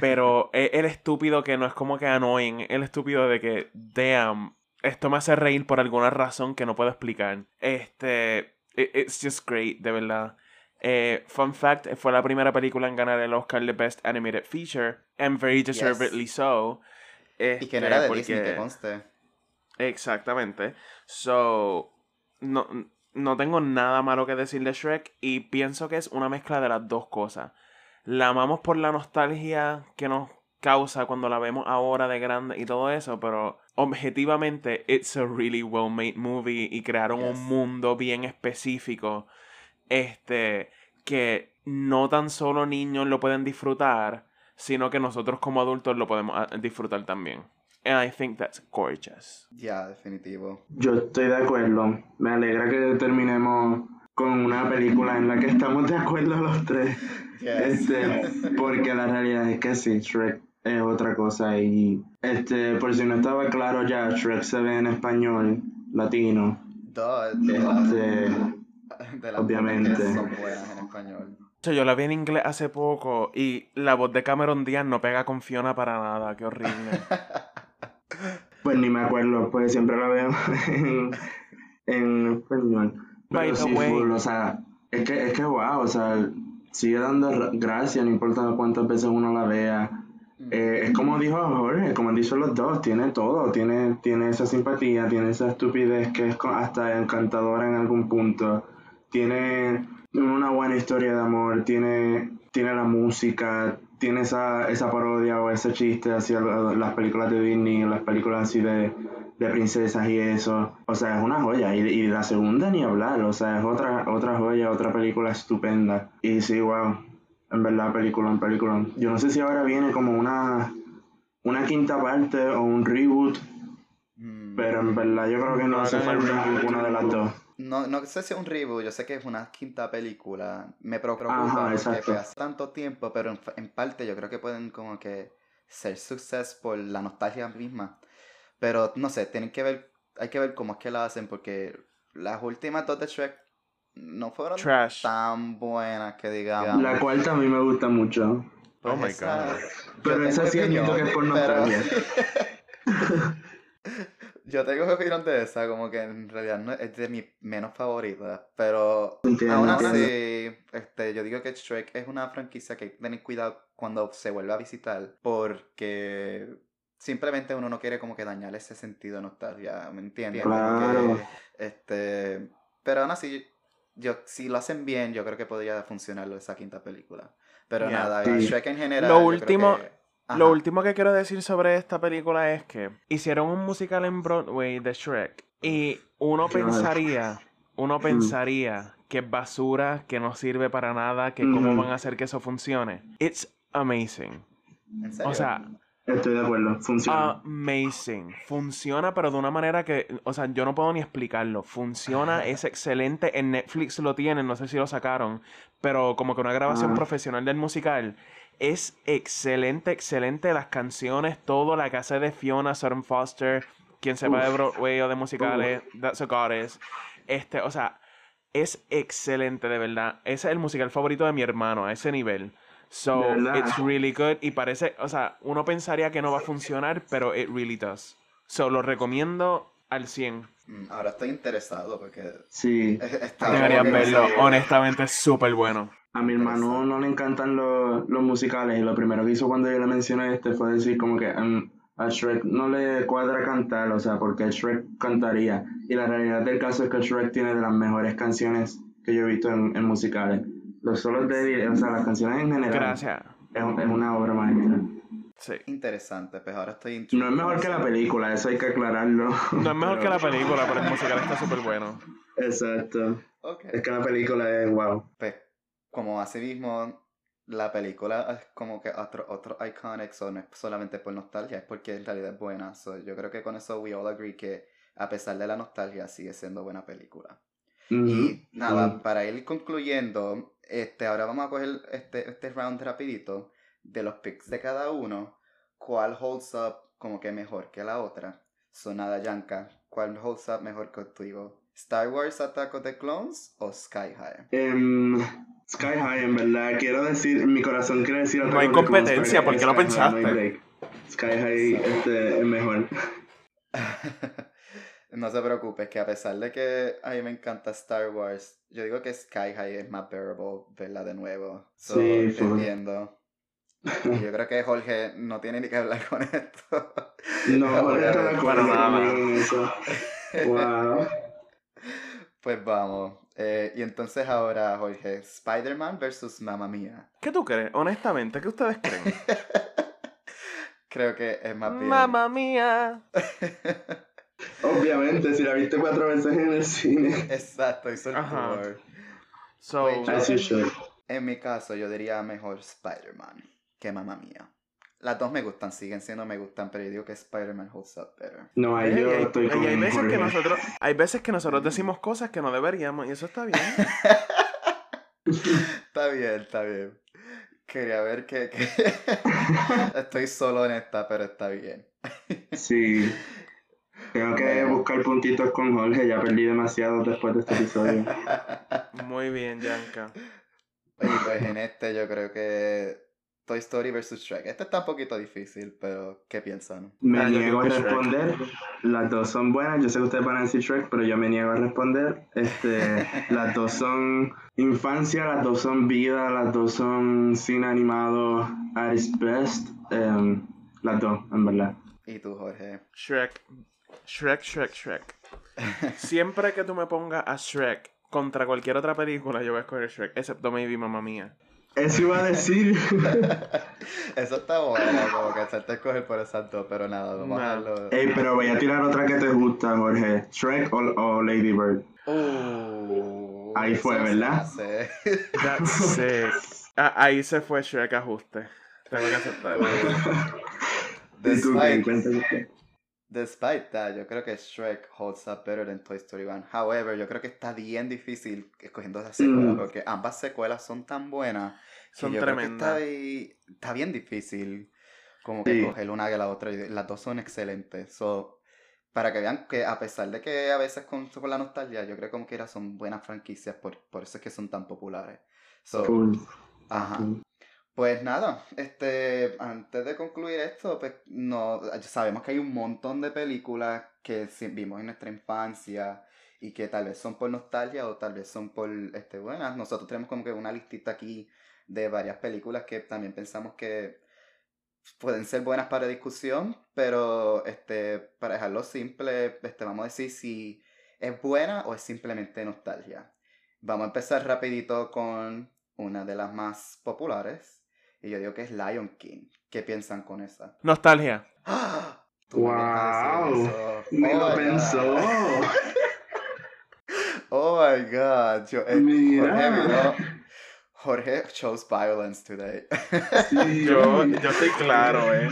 pero es el estúpido que no es como que annoying. El estúpido de que, damn, esto me hace reír por alguna razón que no puedo explicar. Este, it- it's just great, de verdad. Eh, fun fact, fue la primera película en ganar el Oscar de Best Animated Feature, and very deservedly so. y que no Este, era de porque- Disney, que conste. Exactamente. So, no, no tengo nada malo que decir de Shrek y pienso que es una mezcla de las dos cosas. La amamos por la nostalgia que nos causa cuando la vemos ahora de grande y todo eso, pero objetivamente it's a really well made movie y crearon un mundo bien específico este que no tan solo niños lo pueden disfrutar, sino que nosotros como adultos lo podemos ah, disfrutar también. And I think that's gorgeous. Ya, definitivo. Yo estoy de acuerdo. Me alegra que terminemos con una película en la que estamos de acuerdo los tres. Este, porque la realidad es que sí, Shrek es otra cosa y este por si no estaba claro ya Shrek se ve en español latino este, obviamente son buenas en español yo la vi en inglés hace poco y la voz de Cameron Díaz no pega con Fiona para nada, qué horrible. pues ni me acuerdo, pues siempre la veo en, en español. Pero sí, o sea, es que, es que wow, o sea, sigue dando gracias, no importa cuántas veces uno la vea. Mm. Eh, es como dijo Jorge, como han dicho los dos, tiene todo, tiene, tiene esa simpatía, tiene esa estupidez que es hasta encantadora en algún punto, tiene una buena historia de amor, tiene, tiene la música, tiene esa, esa parodia o ese chiste hacia las películas de Disney, las películas así de, de princesas y eso. O sea, es una joya. Y, y, la segunda ni hablar, o sea, es otra, otra joya, otra película estupenda. Y sí, wow, en verdad, película, en película. Yo no sé si ahora viene como una, una quinta parte o un reboot, mm. pero en verdad yo creo que no hace falta ninguna de las dos. No, no sé si es un reboot, yo sé que es una quinta película. Me preocupa porque hace tanto tiempo, pero en, parte yo creo que pueden como que ser success por la nostalgia misma. Pero no sé, tienen que ver, hay que ver cómo es que la hacen porque las últimas dos de Shrek no fueron tan buenas que digamos. La cuarta a mí me gusta mucho. oh my god. Pero esa sí que es por nostalgia. Yo tengo opinión de esa, como que en realidad no, es de mis menos favoritas, pero aún así, este, yo digo que Shrek es una franquicia que hay que tener cuidado cuando se vuelve a visitar, porque simplemente uno no quiere como que dañar ese sentido de nostalgia, ¿me entiendes? Claro. este, pero aún así, yo, si lo hacen bien, yo creo que podría funcionar esa quinta película. Pero nada, Shrek en general. Lo último, lo último que quiero decir sobre esta película es que hicieron un musical en Broadway de Shrek y uno pensaría, uno mm. pensaría que es basura, que no sirve para nada, que cómo van a hacer que eso funcione. It's amazing. O sea, Estoy de acuerdo, funciona. Amazing. Funciona, pero de una manera que, o sea, yo no puedo ni explicarlo. Funciona, es excelente. En Netflix lo tienen, no sé si lo sacaron, pero como que una grabación profesional del musical. Es excelente, excelente. Las canciones, todo, la casa de Fiona, Sutton Foster, quien sepa de Broadway o de musicales, That's a Goddess. Este, o sea, es excelente, de verdad. Ese es el musical favorito de mi hermano, a ese nivel. So, it's really good. Y parece, o sea, uno pensaría que no va a funcionar, pero it really does. So, lo recomiendo al 100. Mm, ahora estoy interesado porque. Sí. Deberían verlo. Honestamente, es súper bueno. A mi hermano no le encantan los, los, musicales y lo primero que hizo cuando yo le mencioné este fue decir como que um, a Shrek no le cuadra cantar, o sea, porque Shrek cantaría. Y la realidad del caso es que Shrek tiene de las mejores canciones que yo he visto en, en musicales. Los solos de, o sea, las canciones en general. Gracias. Es, es una obra maestra. Sí. Interesante, pues ahora estoy No es mejor que la película, eso hay que aclararlo. No es mejor que la película, pero el musical está súper bueno. Exacto. Okay. Es que la película es wow. Pues, como así mismo, la película es como que otro, otro iconic, so no es solamente por nostalgia, es porque en realidad es buena. So, yo creo que con eso we all agree que a pesar de la nostalgia sigue siendo buena película. Y nada, para ir concluyendo, este, ahora vamos a coger este, este round rapidito de los picks de cada uno. ¿Cuál holds up como que mejor que la otra? Sonada Yanka, ¿cuál holds up mejor contigo? ¿Star Wars Attack of the Clones o Sky High? Um, Sky High, en verdad. Quiero decir, mi corazón quiere decir... No hay competencia, ¿por qué lo pensaste? Sky High este, es mejor. No se preocupe, que a pesar de que a mí me encanta Star Wars, yo digo que Sky High es más bearable verla de nuevo. sí, entiendo. yo creo que Jorge no tiene ni que hablar con esto. No, Jorge no con eso. Wow. Pues vamos. Eh, y entonces ahora, Jorge, Spider-Man versus Mamma Mía. ¿Qué tú crees? Honestamente, ¿qué ustedes creen? Creo que es más bien. Mamma Mía. Obviamente, si la viste cuatro veces en el cine. Exacto, hizo el Ajá. tour. So, Wait, yo- As you should. En mi caso, yo diría mejor Spider-Man que Mamma Mía. Las dos me gustan, siguen siendo me gustan, pero yo digo que Spider-man holds up better. No, ahí yo hay, estoy con hay veces que nosotros hay veces que nosotros decimos cosas que no deberíamos y eso está bien. Está bien, está bien. Quería ver que, que- estoy solo en esta, pero está bien. Sí. Tengo que buscar puntitos con Jorge, ya perdí demasiado después de este episodio. Muy bien, Yanka. Y pues en este yo creo que Toy Story versus Shrek. Este está un poquito difícil, pero ¿qué piensan? Me Ah, niego a Shrek. responder. Las dos son buenas. Yo sé que ustedes van a decir Shrek, pero yo me niego a responder. Este, las dos son infancia, las dos son vida, las dos son cine animado at its best. Em, las dos, en verdad. ¿Y tú, Jorge? Shrek. Shrek, Shrek, Shrek. Siempre que tú me pongas a Shrek contra cualquier otra película, yo voy a escoger Shrek, excepto maybe Mamma Mía. Eso iba a decir. Eso está bueno, como que hacerte escoger por esas dos, pero nada, vamos a verlo. Ey, pero voy a tirar otra que te gusta, Jorge. Shrek o, o Lady Bird. Uh, Ahí fue, ¿verdad? That's sick. Ah, ahí se fue Shrek ajuste. Tengo que aceptarlo. Despite, despite that, yo creo que Shrek holds up better than Toy Story 1. However, yo creo que está bien difícil escogiendo esas secuelas, Mm. porque ambas secuelas son tan buenas Son yo creo que tremendas. está, bien difícil como que Sí. coger una que la otra. y Las dos son excelentes. So, para que vean que a pesar de que a veces con, con la nostalgia, yo creo que como quiera son buenas franquicias, por, por eso es que son tan populares. So, Cool. Ajá. cool. Pues nada, este, antes de concluir esto, pues no, sabemos que hay un montón de películas que vimos en nuestra infancia y que tal vez son por nostalgia o tal vez son por, este, buenas. Nosotros tenemos como que una listita aquí de varias películas que también pensamos que pueden ser buenas para discusión, pero, este, para dejarlo simple, este, vamos a decir si es buena o es simplemente nostalgia. Vamos a empezar rapidito con una de las más populares. Y yo digo que es Lion King. ¿Qué piensan con esa? Nostalgia. ¡Ah! Wow. Me Oh lo my pensó. God. Oh my god. Yo, eh, Mira. Jorge chose violence today. Sí, Yo, yo estoy claro, eh.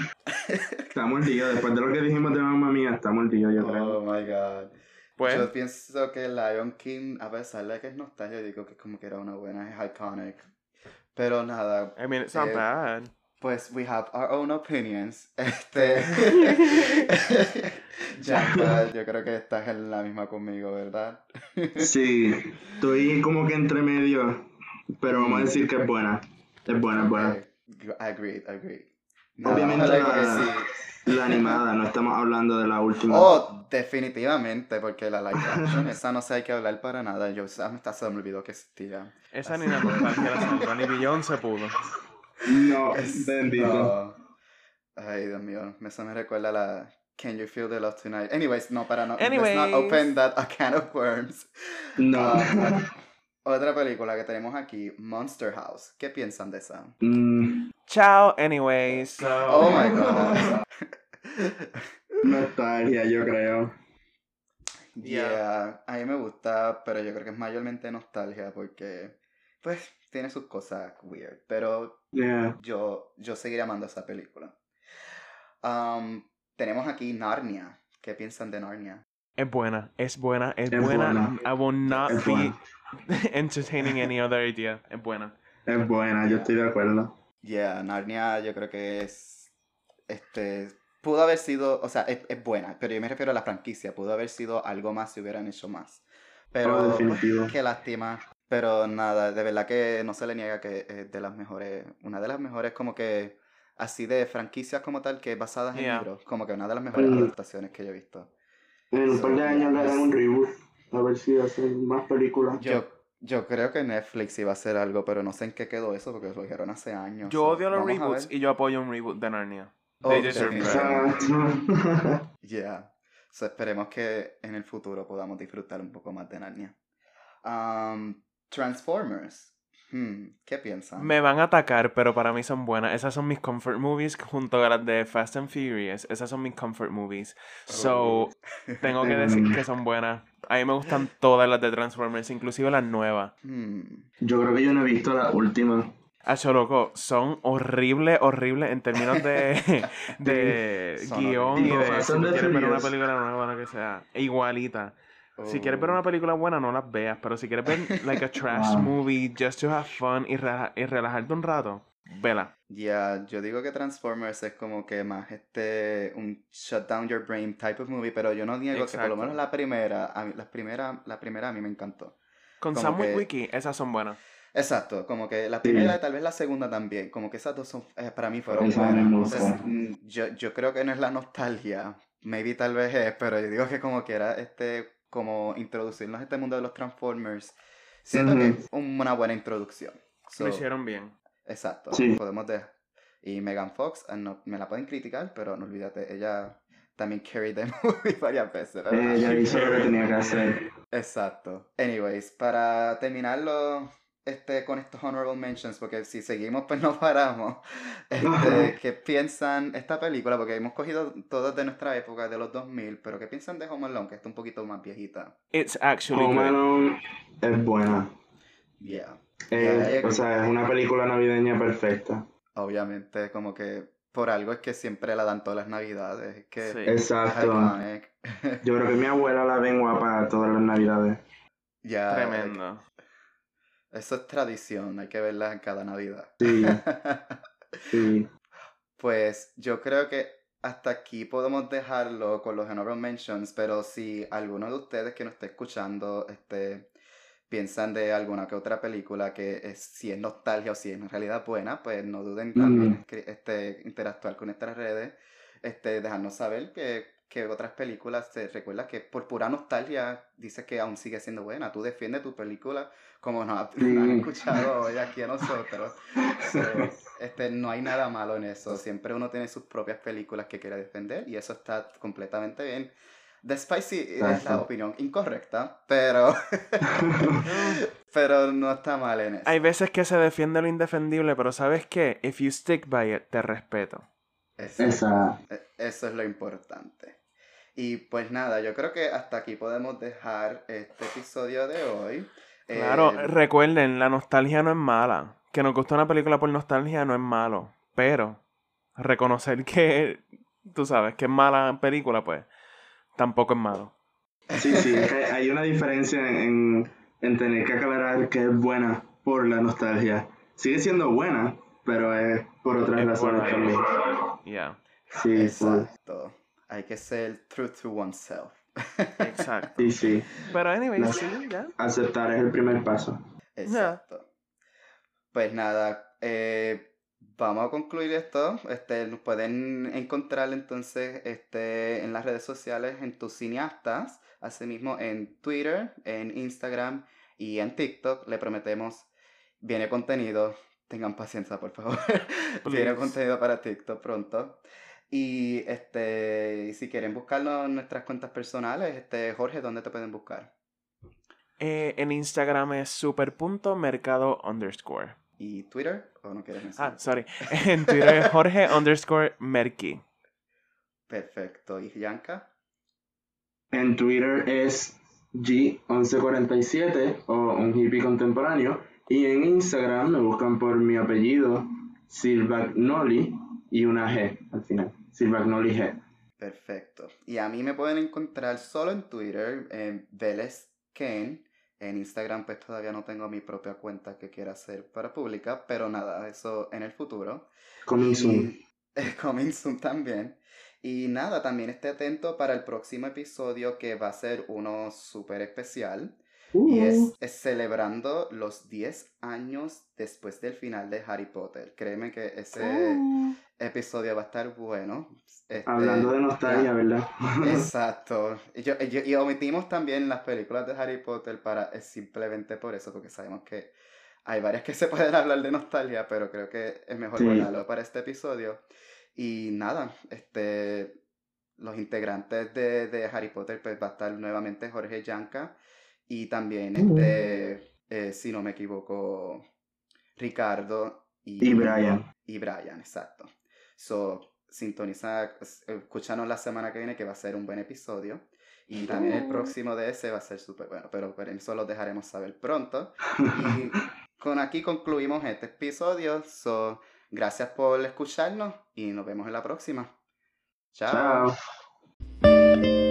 Está mordido. Después de lo que dijimos de mamá mía, está mordido, yo creo. oh my god. Pues, Yo pienso que Lion King, a pesar de que es nostalgia, digo que como que era una buena, es iconic. Pero nada, I mean, it's not eh, bad. Pues we have our own opinions. Este. ya, yo creo que estás en la misma conmigo, ¿verdad? Sí, estoy como que entre medio, pero vamos a decir que es buena. Es buena, es buena. Agreed, agreed. Nada, Obviamente la, sí. la animada, no estamos hablando de la última. Oh, definitivamente, porque la live action, esa no sé hay que hablar para nada. Yo hasta se me olvidó que existía. Esa ni la nostalgia la ni Beyoncé pudo. No, Es- bendito. Oh. Ay, Dios mío, eso me recuerda a la Can You Feel the Love Tonight? Anyways, no, para no, let's not Anyways. open that a can of worms. No. Ah, otra película que tenemos aquí, Monster House. ¿Qué piensan de esa? Mm, Chao, anyways. Oh my god. nostalgia, yo creo. Yeah, a mí me gusta, pero yo creo que es mayormente nostalgia porque, pues, tiene sus cosas weird. Pero Yeah. yo, yo seguiré amando esa película. Um, tenemos aquí Narnia. ¿Qué piensan de Narnia? Es buena, es buena, es, Es buena. buena. I will not Es be buena. entertaining any other idea. Es buena. Es buena, yo estoy de acuerdo. Yeah, Narnia yo creo que es, este, pudo haber sido, o sea, es, es buena, pero yo me refiero a la franquicia, pudo haber sido algo más si hubieran hecho más. Pero, Oh, definitivo. qué lástima. Pero nada, de verdad que no se le niega que es de las mejores, una de las mejores como que, así de franquicias como tal, que basadas en Yeah. libros, como que una de las mejores Mm. adaptaciones que yo he visto. En un par de años le dan un reboot. A ver si hacen más películas. Yo, yo creo que Netflix iba a hacer algo, pero no sé en qué quedó eso, porque lo dijeron hace años. Yo odio los reboots y yo apoyo un reboot de Narnia. Oh, They. Exacto. Yeah. So, esperemos que en el futuro podamos disfrutar un poco más de Narnia. Um, Transformers. Hmm, ¿Qué piensan? Me van a atacar, pero para mí son buenas. Esas son mis comfort movies junto a las de Fast and Furious. Esas son mis comfort movies. So, Oh. tengo que decir que son buenas. A mí me gustan todas las de Transformers, inclusive las nuevas. Hmm. Yo creo que yo no he visto la última. Acho, loco, son horribles, horribles en términos de, de guion y de Son si de quieres ver una película nueva, lo que sea. Igualita. Si quieres ver Oh. una película buena, no las veas. Pero si quieres ver, like, a trash Wow. movie, just to have fun y, rela- y relajarte un rato, vela. Ya, yo digo que Transformers es como que más este un shut down your brain type of movie, pero yo no niego que por lo menos la primera, a mí- la primera, la primera a mí me encantó. Con Como Sam que- Wiki, esas son buenas. Exacto, como que la Sí. primera y tal vez la segunda también, como que esas dos son, eh, para mí fueron buenas. Entonces, mm, yo, yo creo que no es la nostalgia, maybe tal vez es, pero yo digo que como que era este, como introducirnos a este mundo de los Transformers, siento que es una buena introducción. So, Lo hicieron bien. Exacto, Sí. podemos dejar. Y Megan Fox, ah, no, me la pueden criticar, pero no olvídate, ella también carried the movie varias veces. ¿verdad? Ella hizo lo que tenía que hacer. Exacto. Anyways, para terminarlo este, con estos honorable mentions, porque si seguimos pues no paramos, este, ¿qué piensan esta película? Porque hemos cogido todas de nuestra época, de los 2000, pero ¿qué piensan de Home Alone, que está un poquito más viejita? It's actually Home good. Alone es buena. Yeah. Eh, Yeah, o sea, es una película navideña perfecta. Obviamente, como que por algo es que siempre la dan todas las navidades, es que Sí. Exacto. Yo creo que mi abuela la ven guapa todas las navidades. Ya, Tremendo. Eso es tradición, hay que verla en cada Navidad. Sí, sí. Pues yo creo que hasta aquí podemos dejarlo con los honorable mentions, pero si alguno de ustedes que nos esté escuchando este, piensan de alguna que otra película que es, si es nostalgia o si es en realidad buena, pues no duden también Mm. este, interactuar con nuestras redes, este, dejarnos saber que, que otras películas te recuerda que por pura nostalgia dices que aún sigue siendo buena. Tú defiendes tu película como nos, ha- nos han Sí. escuchado hoy aquí a nosotros. So, este, no hay nada malo en eso. Siempre uno tiene sus propias películas que quiere defender y eso está completamente bien. The Spicy es la opinión incorrecta, pero, pero no está mal en eso. Hay veces que se defiende lo indefendible, pero ¿sabes qué? If you stick by it, te respeto. Esa. E- Eso es lo importante. Y pues nada, yo creo que hasta aquí podemos dejar este episodio de hoy. Claro, Eh, recuerden, la nostalgia no es mala. Que nos gusta una película por nostalgia no es malo. Pero reconocer que, tú sabes, que es mala película, pues, tampoco es malo. Sí, sí, es que hay una diferencia en, en tener que aclarar que es buena por la nostalgia. Sigue siendo buena, pero es por otras Es razones también. Sí, sí, Exacto. Hay que ser true to oneself. exacto. sí, sí. Pero anyway, No. sí, ya. Aceptar es el primer paso. Exacto. Pues nada, eh, vamos a concluir esto. Este, nos pueden encontrar entonces este, en las redes sociales en tus cineastas, asimismo en Twitter, en Instagram y en TikTok. Le prometemos, viene contenido. Tengan paciencia, por favor. Please. contenido para TikTok pronto. Y este, si quieren buscarnos en nuestras cuentas personales, este, Jorge, ¿dónde te pueden buscar? Eh, en Instagram es super.mercado underscore. ¿Y Twitter? ¿O no quieres mencionar? Ah, sorry. En Twitter es Jorge underscore Merki. Perfecto. ¿Y Yanka? En Twitter es G1147 o un hippie contemporáneo. Y en Instagram me buscan por mi apellido, Silvagnoli, y una G al final. Silvagnoli G. Perfecto. Y a mí me pueden encontrar solo en Twitter, en Vélez Ken. En Instagram pues todavía no tengo mi propia cuenta que quiera hacer para pública, pero nada, eso en el futuro. Coming soon. Coming soon también. Y nada, también esté atento para el próximo episodio que va a ser uno súper especial. Y es, Uh. es celebrando los 10 años después del final de Harry Potter. Créeme que ese Uh. episodio va a estar bueno. Este, Hablando de nostalgia, ¿verdad? Exacto. Y, yo- y yo- y omitimos también las películas de Harry Potter para simplemente por eso, porque sabemos que hay varias que se pueden hablar de nostalgia, pero creo que es mejor Sí. guardarlo para este episodio. Y nada, este los integrantes de, de Harry Potter, pues va a estar nuevamente Jorge Yanka Y también, este, eh, si no me equivoco, Ricardo y, y Brian. Y Brian, exacto. So, sintoniza, escúchanos la semana que viene que va a ser un buen episodio. Y también el próximo de ese va a ser súper bueno, pero por eso lo dejaremos saber pronto. Y con aquí concluimos este episodio. So, gracias por escucharnos y nos vemos en la próxima. Chao. Chao.